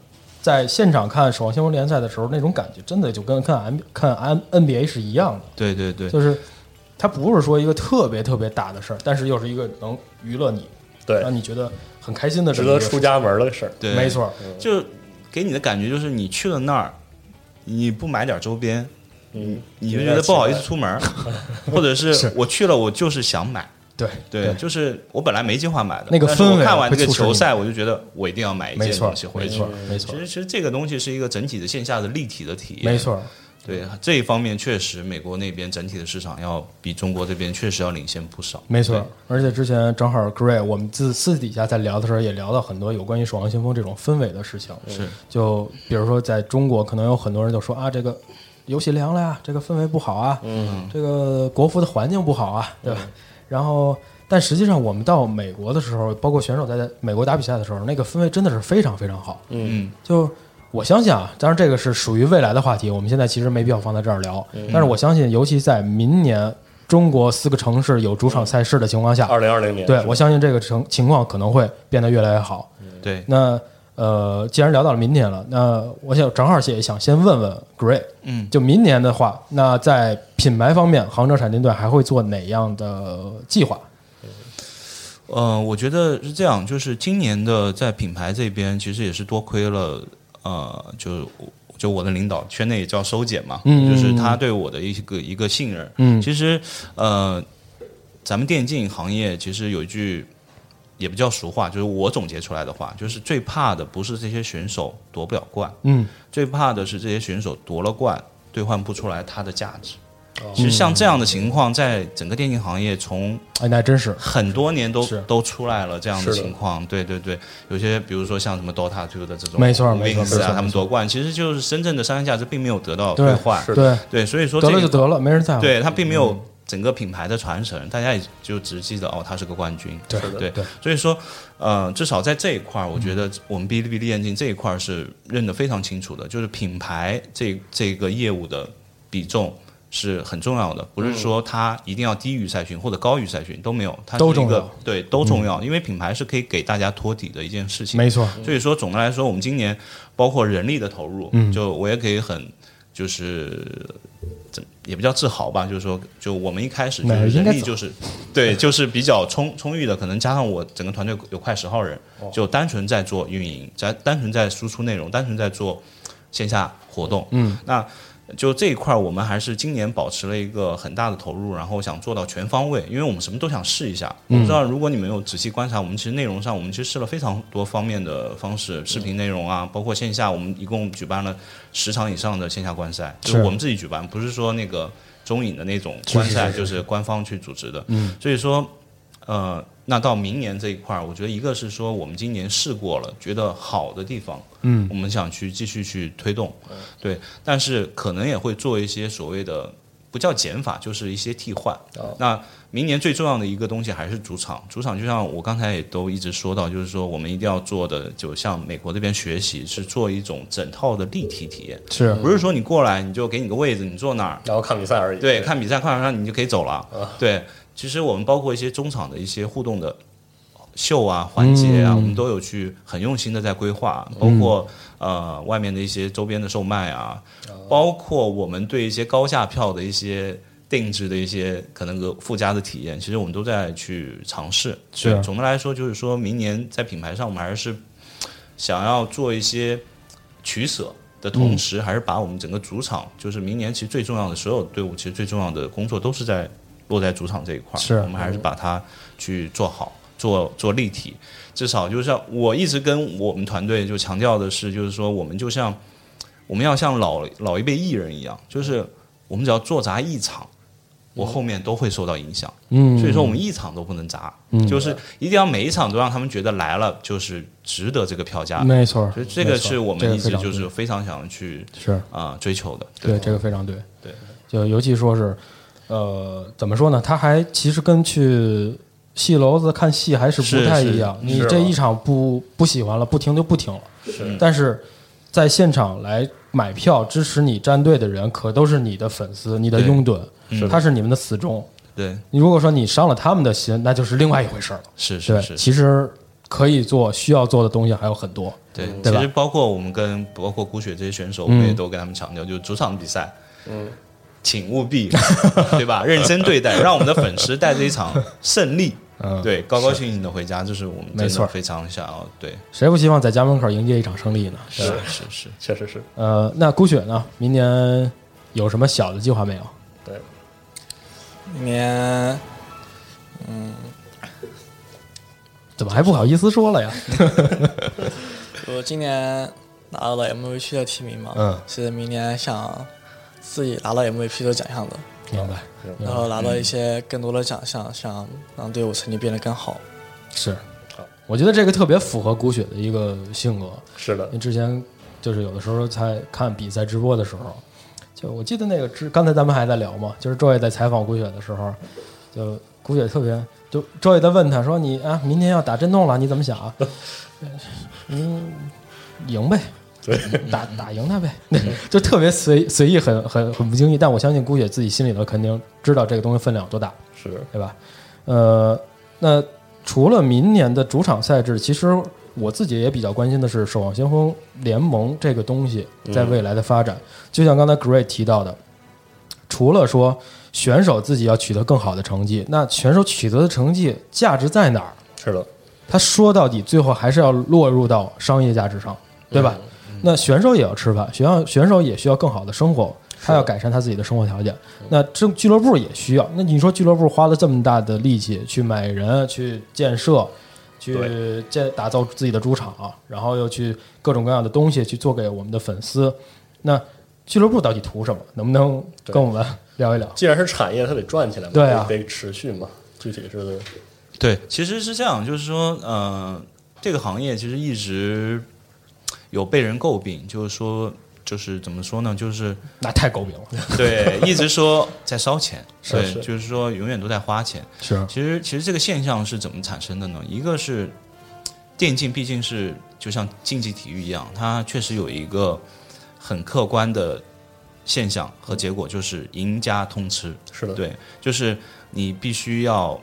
在现场看《守望先锋》联赛的时候，那种感觉真的就跟看 M 看 N NBA 是一样的，对对对，就是它不是说一个特别特别大的事儿，但是又是一个能娱乐你，对，让你觉得很开心的事值得出家门的事儿，对，没错，就给你的感觉就是你去了那儿，你不买点周边，嗯，你就觉得不好意思出门，*laughs* 或者是是。我去了，我就是想买。对对，就是我本来没计划买的，那个氛围看完这个球赛，我就觉得我一定要买一件东西回去。没错没错其实其实这个东西是一个整体的线下的立体的体验。没，错，对这一方面确实美国那边整体的市场要比中国这边确实要领先不少。没错。而且之前正好 Gray 我们自私底下在聊的时候也聊到很多有关于《守望先锋》这种氛围的事情，是就比如说在中国，可能有很多人就说啊，这个游戏凉了呀，这个氛围不好啊，嗯，这个国服的环境不好啊，对吧？然后，但实际上我们到美国的时候，包括选手在在美国打比赛的时候，那个氛围真的是非常非常好。嗯就我相信啊，当然这个是属于未来的话题，我们现在其实没必要放在这儿聊。但是我相信，尤其在明年中国四个城市有主场赛事的情况下，二零二零年，对我相信这个情情况可能会变得越来越好。对，那呃，既然聊到了明年了，那我想正好也想先问问 Gray，嗯，就明年的话，那在品牌方面，杭州闪电队还会做哪样的计划？呃，我觉得是这样，就是今年的在品牌这边，其实也是多亏了呃，就就我的领导圈内也叫收姐嘛，嗯就是他对我的一个一个信任。嗯其实呃，咱们电竞行业其实有一句也不叫俗话，就是我总结出来的话，就是最怕的不是这些选手夺不了冠，嗯，最怕的是这些选手夺了冠兑换不出来它的价值。哦。其实像这样的情况，在整个电竞行业从哎，那真是，很多年都都出来了这样的情况，对对对，有些比如说像什么 DOTA two 的这种没错没错他们夺冠，其实就是真正的商业价值并没有得到兑换，对，对，所以说得这个了就得了，没人在乎。对他并没有整个品牌的传承，大家也就只记得哦，他是个冠军，对对对，所以说呃，至少在这一块儿，我觉得我们哔哩哔哩眼镜这一块儿是认得非常清楚的，就是品牌这这个业务的比重。是很重要的，不是说它一定要低于赛巡或者高于赛巡都没有，它是一个都重要。对都重要，因为品牌是可以给大家托底的一件事情。没错，所以说总的来说，我们今年包括人力的投入，嗯。就我也可以很就是怎也不叫自豪吧，就是说，就我们一开始就是人力就是对，就是比较充充裕的，可能加上我整个团队有快十号人，就单纯在做运营，在单纯在输出内容，单纯在做线下活动。嗯，那就这一块，我们还是今年保持了一个很大的投入，然后想做到全方位，因为我们什么都想试一下。我不知道如果你们有仔细观察，我们其实内容上，我们其实试了非常多方面的方式，视频内容啊，包括线下，我们一共举办了十场以上的线下观赛，就是是我们自己举办，不是说那个中影的那种观赛，就是官方去组织的。嗯，所以说。呃，那到明年这一块儿，我觉得一个是说我们今年试过了，觉得好的地方，嗯我们想去继续去推动，对，但是可能也会做一些所谓的不叫减法，就是一些替换。哦那明年最重要的一个东西还是主场，主场就像我刚才也都一直说到，就是说我们一定要做的，就像美国这边学习，是做一种整套的立体体验，是不是说你过来你就给你个位置，你坐那儿，然后看比赛而已。对，看比赛看完上你就可以走了。对，其实我们包括一些中场的一些互动的秀啊、环节啊，嗯我们都有去很用心的在规划，包括、呃外面的一些周边的售卖啊，包括我们对一些高价票的一些。定制的一些可能个附加的体验，其实我们都在去尝试。是对总的来说，就是说明年在品牌上，我们还是想要做一些取舍的同时，还是把我们整个主场，就是明年其实最重要的所有队伍，其实最重要的工作都是在落在主场这一块儿。是我们还是把它去做好，做做立体。至少就是像我一直跟我们团队就强调的是，就是说我们就像我们要像老老一辈艺人一样，就是我们只要做砸一场。我后面都会受到影响，嗯，所以说我们一场都不能砸，就是一定要每一场都让他们觉得来了就是值得这个票价，没错，所以这个是我们一直就是非常想去是啊、追求的。对这个非常对，对，就尤其说是，呃，怎么说呢？他还其实跟去戏楼子看戏还是不太一样。你这一场不不喜欢了，不听就不听了。是但是在现场来买票支持你战队的人，可都是你的粉丝、你的拥趸，他是你们的死忠。对，你如果说你伤了他们的心，那就是另外一回事了。是是是，其实可以做、需要做的东西还有很多。对，对其实包括我们跟包括孤雪这些选手，我嗯们也都跟他们强调，就是主场比赛，嗯，请务必 *laughs* 对吧，认真对待，*laughs* 让我们的粉丝带着一场胜利，嗯，对，高高兴兴的回家，这是我们没错非常想要，对，谁不希望在家门口迎接一场胜利呢？是是是。确实是。呃，那孤雪呢？明年有什么小的计划没有？对，明年嗯怎么还不好意思说了呀？*laughs* 我今年拿到了 MVP 的提名嘛，嗯，是明年想自己拿到 MVP 的奖项的，明白，然后拿到一些更多的奖项，想让队伍成绩变得更好。是。我觉得这个特别符合古雪的一个性格，是的。因为，之前就是有的时候在看比赛直播的时候，就我记得那个之刚才咱们还在聊嘛，就是周也在采访古雪的时候，就古雪特别，就周也在问他说：“你啊，明天要打震动了，你怎么想？啊？*laughs* 嗯赢呗，打打赢他呗，*laughs* 就特别随随意，很很很不经意。但我相信姑姐自己心里头肯定知道这个东西分量有多大。是对吧？呃，那除了明年的主场赛制，其实我自己也比较关心的是《守望先锋联盟》这个东西在未来的发展。就像刚才 Great 提到的，除了说选手自己要取得更好的成绩，那选手取得的成绩价值在哪儿？是的，他说到底，最后还是要落入到商业价值上，对吧？那选手也要吃饭，选手选手也需要更好的生活，他要改善他自己的生活条件。那这俱乐部也需要。那你说俱乐部花了这么大的力气去买人、去建设、去建打造自己的主场，然后又去各种各样的东西去做给我们的粉丝，那俱乐部到底图什么？能不能跟我们聊一聊？既然是产业，它得转起来嘛，对啊得得持续嘛。具体是对，其实是这样，就是说，呃，这个行业其实一直有被人诟病，就是说，就是怎么说呢，就是那太诟病了。*laughs* 对，一直说在烧钱，*laughs* 对，是就是说永远都在花钱。是，啊其实，其实这个现象是怎么产生的呢？一个是电竞毕竟是就像竞技体育一样，它确实有一个很客观的现象和结果，就是赢家通吃。是的，对，就是你必须要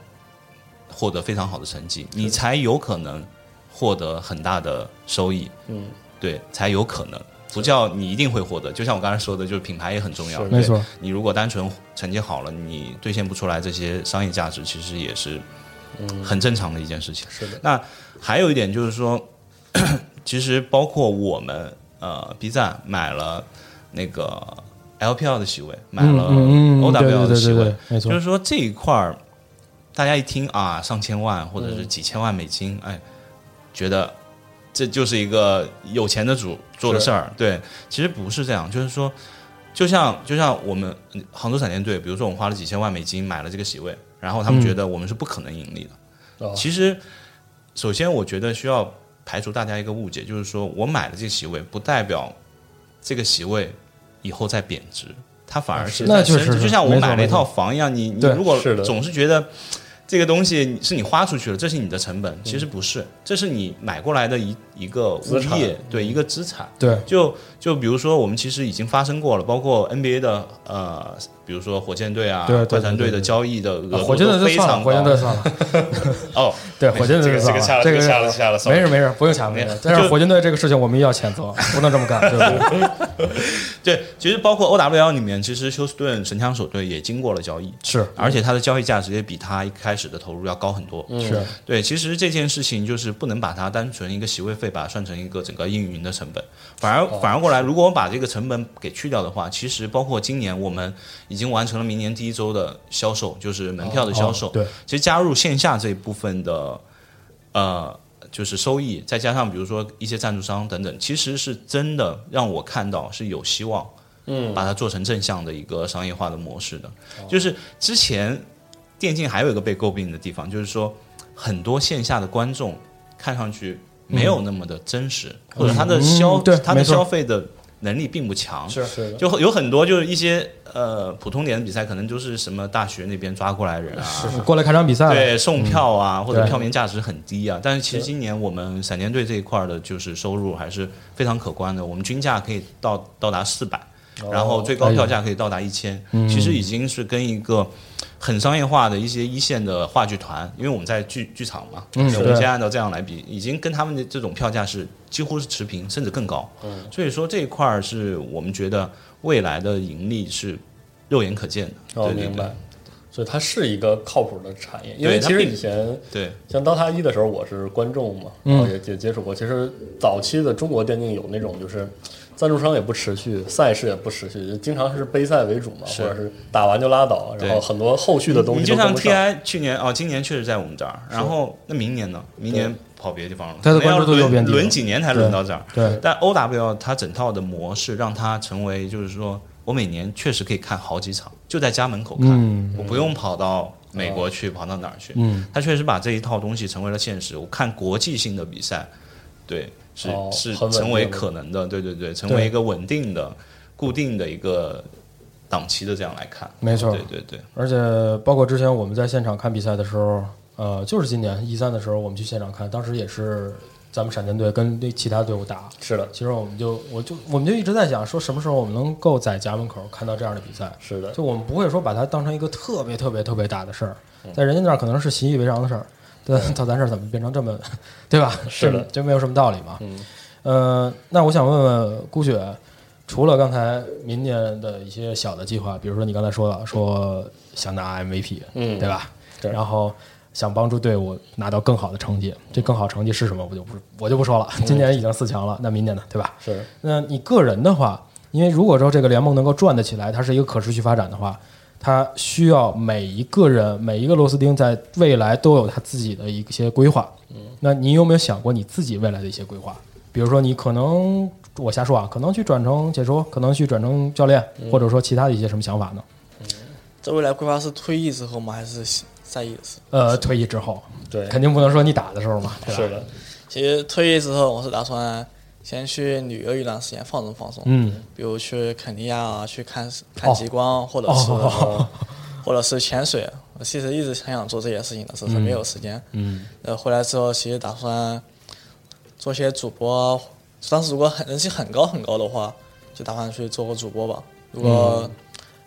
获得非常好的成绩，你才有可能获得很大的收益。嗯，对，才有可能。不叫你一定会获得，就像我刚才说的，就是品牌也很重要。没错。你如果单纯成绩好了，你兑现不出来这些商业价值，其实也是很正常的一件事情。是的，那还有一点就是说，*clears throat* 其实包括我们呃 B 站买了那个 LPL 的席位，买了 OWL 的席位对对对对，没错就是说这一块儿，大家一听啊上千万或者是几千万美金，哎，觉得这就是一个有钱的主做的事儿。对，其实不是这样，就是说，就像就像我们嗯杭州闪电队，比如说我们花了几千万美金买了这个席位，然后他们嗯觉得我们是不可能盈利的。哦其实，首先我觉得需要排除大家一个误解，就是说我买了这个席位，不代表这个席位以后在贬值，它反而是在那确实。就像我买了一套房一样，你你如果总是觉得这个东西是你花出去了，这是你的成嗯本，其实不是，这是你买过来的一一个物业，对一个资产。对，就就比如说，我们其实已经发生过了，包括 NBA 的呃，比如说火箭队啊、对对快船队对对的交易的火度都非箭队就算了，常高火箭队。算了，哦，对，火箭队就算了，*laughs* *laughs* 这个下了下了，没事没事，不用抢没事。但是火箭队这个事情我们要谴责，不能这么干，对不对？*laughs* 对，其实包括 OWL 里面，其实休斯顿神枪手队也经过了交易，是而且它的交易价值也比他一开始的投入要高很多。是，对，其实这件事情就是不能把它单纯一个席位费把它算成一个整个运营的成本，反而反而过来，如果我把这个成本给去掉的话，其实包括今年我们已经完成了明年第一周的销售，就是门票的销售。哦对，其实加入线下这一部分的呃，就是收益，再加上比如说一些赞助商等等，其实是真的让我看到是有希望，嗯，把它做成正向的一个商业化的模式的。就是之前电竞还有一个被诟病的地方，就是说很多线下的观众看上去没有那么的真实，或者他的消、嗯他的消费的能力并不强，是是，就有很多就是一些呃普通点的比赛，可能就是什么大学那边抓过来人啊，过来看场比赛，对，送票啊，或者票面价值很低啊。但是其实今年我们闪电队这一块儿的，就是收入还是非常可观的。我们均价可以到到达四百、然后最高票价可以到达一千、其实已经是跟一个很商业化的一些一线的话剧团，因为我们在剧剧场嘛，嗯我们现在按照这样来比，已经跟他们的这种票价是几乎是持平，甚至更高。嗯所以说这一块儿是我们觉得未来的盈利是肉眼可见的。哦，对对对明白。所以它是一个靠谱的产业，因为其实以前对像 DOTA 一的时候，我是观众嘛，然后也也接触过。其实早期的中国电竞有那种就是赞助商也不持续，赛事也不持续，就经常是杯赛为主嘛，或者是打完就拉倒，然后很多后续的东西你就像。TI 去年哦，今年确实在我们这儿，然后那明年呢？明年跑别的地方了，它的可能要关注度又轮变低轮几年才轮到这儿。对但 OW 它整套的模式让它成为，就是说我每年确实可以看好几场，就在家门口看，嗯我不用跑到美国去，跑到哪儿去。嗯，它确实把这一套东西成为了现实。我看国际性的比赛，对，是、哦是成为可能的，对对对，成为一个稳定的、固定的一个档期的这样来看。没错对对对。而且包括之前我们在现场看比赛的时候，呃，就是今年一三的时候，我们去现场看，当时也是咱们闪电队跟那其他队伍打。是的，其实我们就我就我们就一直在想，说什么时候我们能够在家门口看到这样的比赛？是的，就我们不会说把它当成一个特别特别特别大的事儿，在人家那儿可能是习以为常的事儿，但到咱这儿怎么变成这么，对吧？*laughs* 是的 *laughs* 就没有什么道理嘛。嗯，呃，那我想问问顾雪，除了刚才明年的一些小的计划，比如说你刚才说了，说想拿 MVP，嗯对吧？对然后想帮助队伍拿到更好的成绩，这更好成绩是什么？我就不我就不说了。今年已经四强了，那明年呢？对吧？是那你个人的话，因为如果说这个联盟能够转得起来，它是一个可持续发展的话，它需要每一个人每一个螺丝钉在未来都有他自己的一些规划。嗯，那你有没有想过你自己未来的一些规划？比如说你可能我瞎说啊，可能去转成解说，可能去转成教练，或者说其他的一些什么想法呢？嗯这未来规划是退役之后吗？还是在役的时？呃，退役之后，对，肯定不能说你打的时候嘛，对吧？是的，其实退役之后，我是打算先去旅游一段时间，放松放松。嗯，比如去肯尼亚啊，去看看极光，或者是、哦 *laughs* 或者是潜水。我其实一直很想做这些事情的，只是没有时间。嗯，呃，回来之后其实打算做些主播，当时如果很人气很高很高的话，就打算去做个主播吧。如果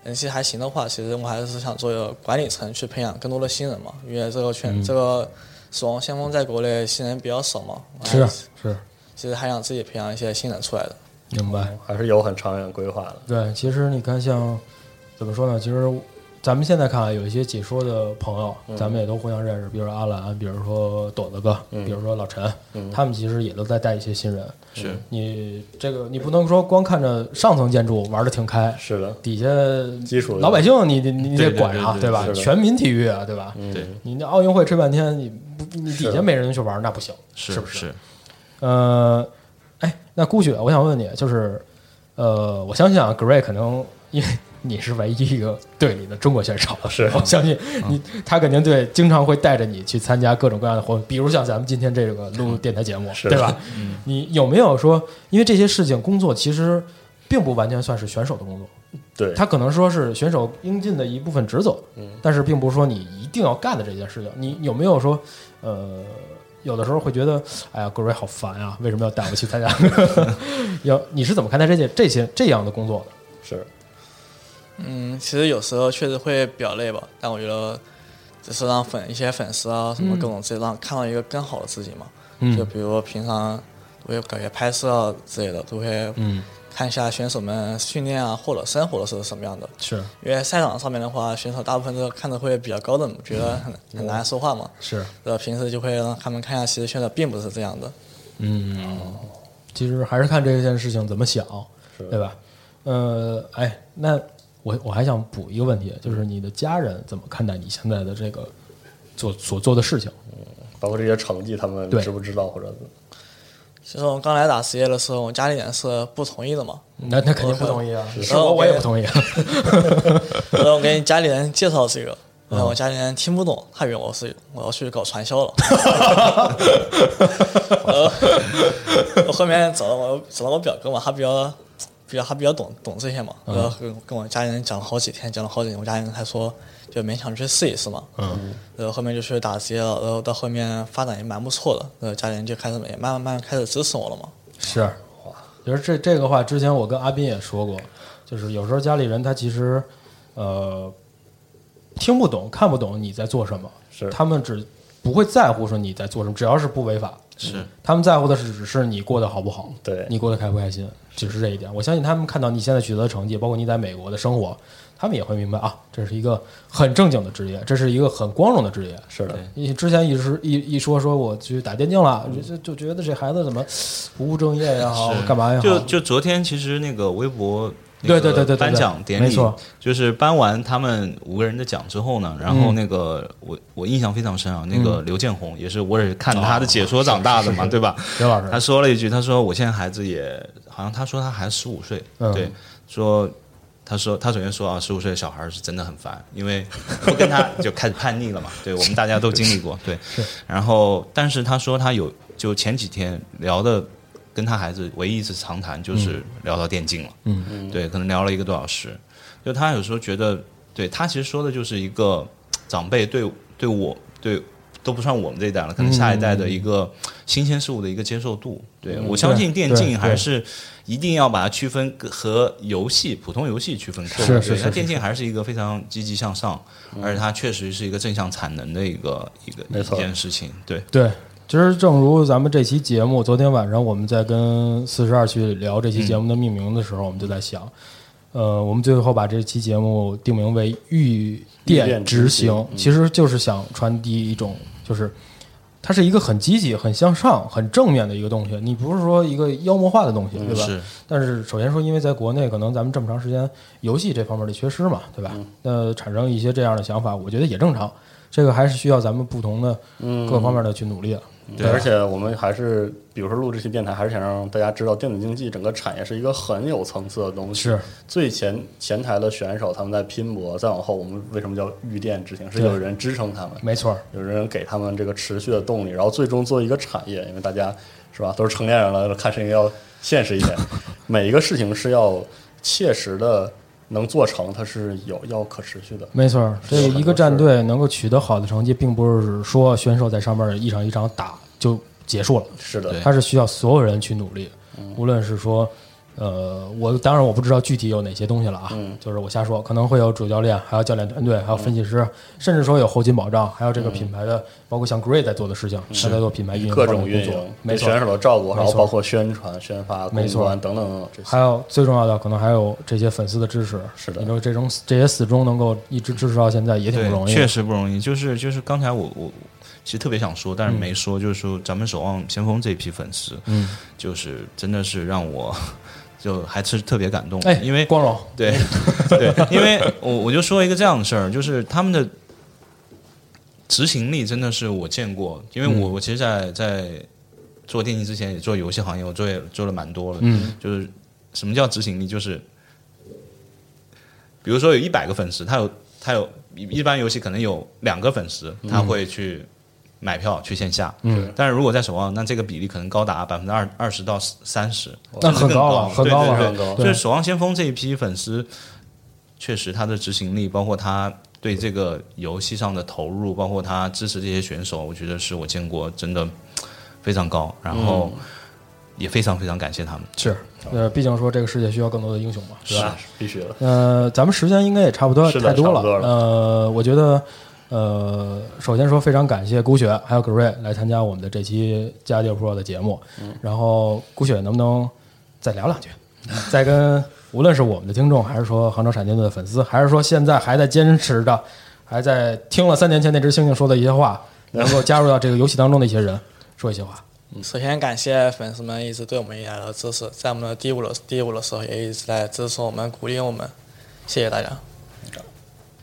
人气还行的话，其实我还是想做一个管理层，去培养更多的新人嘛。因为这个圈、这个死亡先锋在国内新人比较少嘛。是是，其实还想自己培养一些新人出来的。明白。还是有很长远规划的。对，其实你看像，怎么说呢？其实咱们现在看啊，有一些解说的朋友，咱们也都互相认识，比如说阿兰，比如说朵子哥，比如说老陈，他们其实也都在带一些新人。是你这个你不能说光看着上层建筑玩的挺开，是的，底下基础老百姓你你你得管啊，吧？对对是的全民体育啊，对吧？对，你那奥运会吹半天，你不你底下没人去玩，那不行。是是不是是？呃，哎，那顾雪，我想问问你，就是，呃，我相信啊，Gray 可能因为 *laughs* 你是唯一一个队里的中国选手，是我相信你，他肯定对经常会带着你去参加各种各样的活动，比如像咱们今天这个录电台节目，是对吧？*laughs* 你有没有说，因为这些事情工作其实并不完全算是选手的工作，对，他可能说是选手应尽的一部分职责，嗯但是并不是说你一定要干的这件事情。你有没有说，呃，有的时候会觉得，哎呀，各位好烦啊，为什么要带我去参加？*laughs* 要你是怎么看待这些这些这样的工作的？是嗯，其实有时候确实会比较累吧，但我觉得只是让粉一些粉丝啊什么各种之类，让看到一个更好的自己嘛。嗯就比如平常我也感觉拍摄啊之类的，都会嗯，看一下选手们训练啊或者生活的是什么样的。是因为赛场上面的话，选手大部分都看着会比较高冷，觉得很很难说话嘛。是，呃，平时就会让他们看一下，其实选手并不是这样的。嗯，其实还是看这件事情怎么想，对吧？呃，哎，那我我还想补一个问题，就是你的家人怎么看待你现在的这个做所做的事情？嗯包括这些成绩，他们知不知道或者其实我刚来打实业的时候，我家里人是不同意的嘛。那那肯定不同意啊，是是。我我也不同意。然后我给家里人介绍这个，然后我家里人听不懂，他以为我是。我要去搞传销了。呃，我后面找到我找到我表哥嘛，他比较比较他比较懂懂这些嘛，然后跟跟我家里人讲了好几天，讲了好几天，我家里人才说就勉强去试一试嘛。嗯，然后后面就去打职业了，然后到后面发展也蛮不错的，然后家里人就开始也慢慢慢慢开始支持我了嘛。是，就是这这个话，之前我跟阿斌也说过，就是有时候家里人他其实呃听不懂、看不懂你在做什么，是他们只不会在乎说你在做什么，只要是不违法，是他们在乎的是只是你过得好不好，对你过得开不开心，只是这一点。我相信他们看到你现在取得的成绩，包括你在美国的生活，他们也会明白啊，这是一个很正经的职业，这是一个很光荣的职业。是的，你之前一直一一说说我去打电竞了，就就觉得这孩子怎么 *sniffs* 不务正业也好，干嘛也好，就就昨天其实那个微博。对对对对颁奖典礼没错。就是颁完他们五个人的奖之后呢，然后那个我我印象非常深啊，那个刘建宏也是我也是看他的解说长大的嘛，对吧？刘老师。他说了一句，他说我现在孩子也好像他说他还十五岁，嗯。对，说他说他首先说啊，十五岁的小孩是真的很烦，因为 *laughs* 不跟他就开始叛逆了嘛，对我们大家都经历过，对，*laughs* 然后但是他说他有就前几天聊的。跟他孩子唯一一次长谈就是聊到电竞了，嗯，对，可能聊了一个多小时。就他有时候觉得，对他其实说的就是一个长辈对对我对都不算我们这一代了，可能下一代的一个新鲜事物的一个接受度。对我相信电竞还是一定要把它区分和游戏普通游戏区分开。是是是电竞还是一个非常积极向上，而且它确实是一个正向产能的一个一个一件事情。对，对。其实，正如咱们这期节目，昨天晚上我们在跟四十二去聊这期节目的命名的时候，我们就在想，呃，我们最后把这期节目定名为“御电执行”，其实就是想传递一种，就是它是一个很积极、很向上、很正面的一个东西。你不是说一个妖魔化的东西，对吧？是但是首先说，因为在国内可能咱们这么长时间游戏这方面的缺失嘛，对吧？那产生一些这样的想法，我觉得也正常。这个还是需要咱们不同的各方面的去努力的。对，而且我们还是，比如说录这期电台，还是想让大家知道，电子竞技整个产业是一个很有层次的东西。是最前前台的选手他们在拼搏，再往后我们为什么叫御电执行？是有人支撑他们，没错，有人给他们这个持续的动力，然后最终做一个产业。因为大家是吧，都是成年人了，看事情要现实一点，每一个事情是要切实的能做成，它是有要可持续的。没错。这个一个战队能够取得好的成绩，并不是说选手在上面一场一场打就结束了，是的，它是需要所有人去努力，无论是说。呃，我当然我不知道具体有哪些东西了啊，嗯就是我瞎说，可能会有主教练，还有教练团队，还有分析师，甚至说有后勤保障，还有这个品牌的，包括像 Gray 在做的事情，他在做品牌运营各种运营，没错对选，手的照顾，然后包括宣传、宣发、公没错关等等。还有最重要的，可能还有这些粉丝的支持。是的你说这种这些死忠能够一直支持到现在，也挺不容易的。确实不容易。就是就是刚才我我其实特别想说，但是没说，就是说咱们守望先锋这批粉丝，嗯，就是真的是让我就还是特别感动，哎，因为光荣，对 *laughs* 对，因为我我就说一个这样的事儿，就是他们的执行力真的是我见过，因为我、嗯。我其实在，在做电竞之前也做游戏行业，我做也做了蛮多了，嗯，就是什么叫执行力，就是比如说有一百个粉丝，他有他有一一般游戏可能有两个粉丝，他会去买票去线下，嗯，但是如果在守望，那这个比例可能高达百分之二二十到三十，那很高了，很高了，很高就是《守望先锋》这一批粉丝，确实他的执行力，包括他对这个游戏上的投入，包括他支持这些选手，我觉得是我见过真的非常高。然后也非常非常感谢他们。是，呃，毕竟说这个世界需要更多的英雄嘛，是吧？必须的。呃，咱们时间应该也差不多，太多差不多了。呃，我觉得，呃，首先说非常感谢孤雪还有 Gray 来参加我们的这期加六 Pro 的节目。嗯然后孤雪能不能再聊两句，*laughs* 再跟无论是我们的听众，还是说杭州闪电队的粉丝，还是说现在还在坚持着，还在听了三年前那只猩猩说的一些话，*laughs* 能够加入到这个游戏当中的一些人，说一些话。首先感谢粉丝们一直对我们以来的支持，在我们的低谷的低谷的时候也一直在支持我们、鼓励我们，谢谢大家。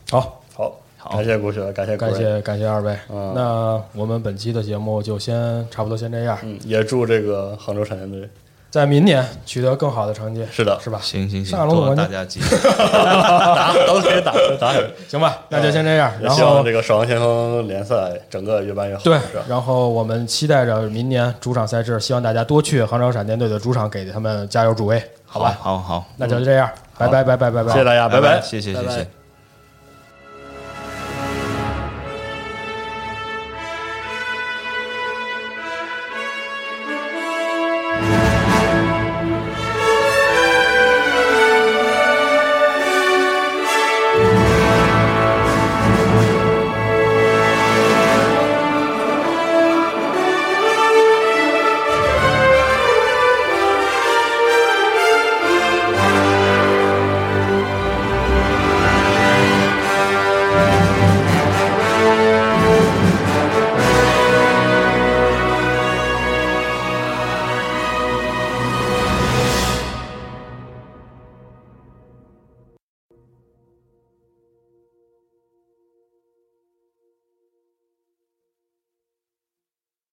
好，好，感谢古雪，感谢感谢感谢二位。嗯那我们本期的节目就先差不多先这样，嗯，也祝这个杭州闪电队在明年取得更好的成绩。是的是吧？行行行，大家。打 *laughs* 都可以打打。行吧，那就先这样。然也希望后这个守望先锋联赛整个越办越好。对，然后我们期待着明年主场赛事，希望大家多去杭州闪电队的主场，给他们加油助威，好吧？好好，那就这样，拜拜拜拜拜拜谢谢。大家，拜拜拜。谢谢拜拜谢谢。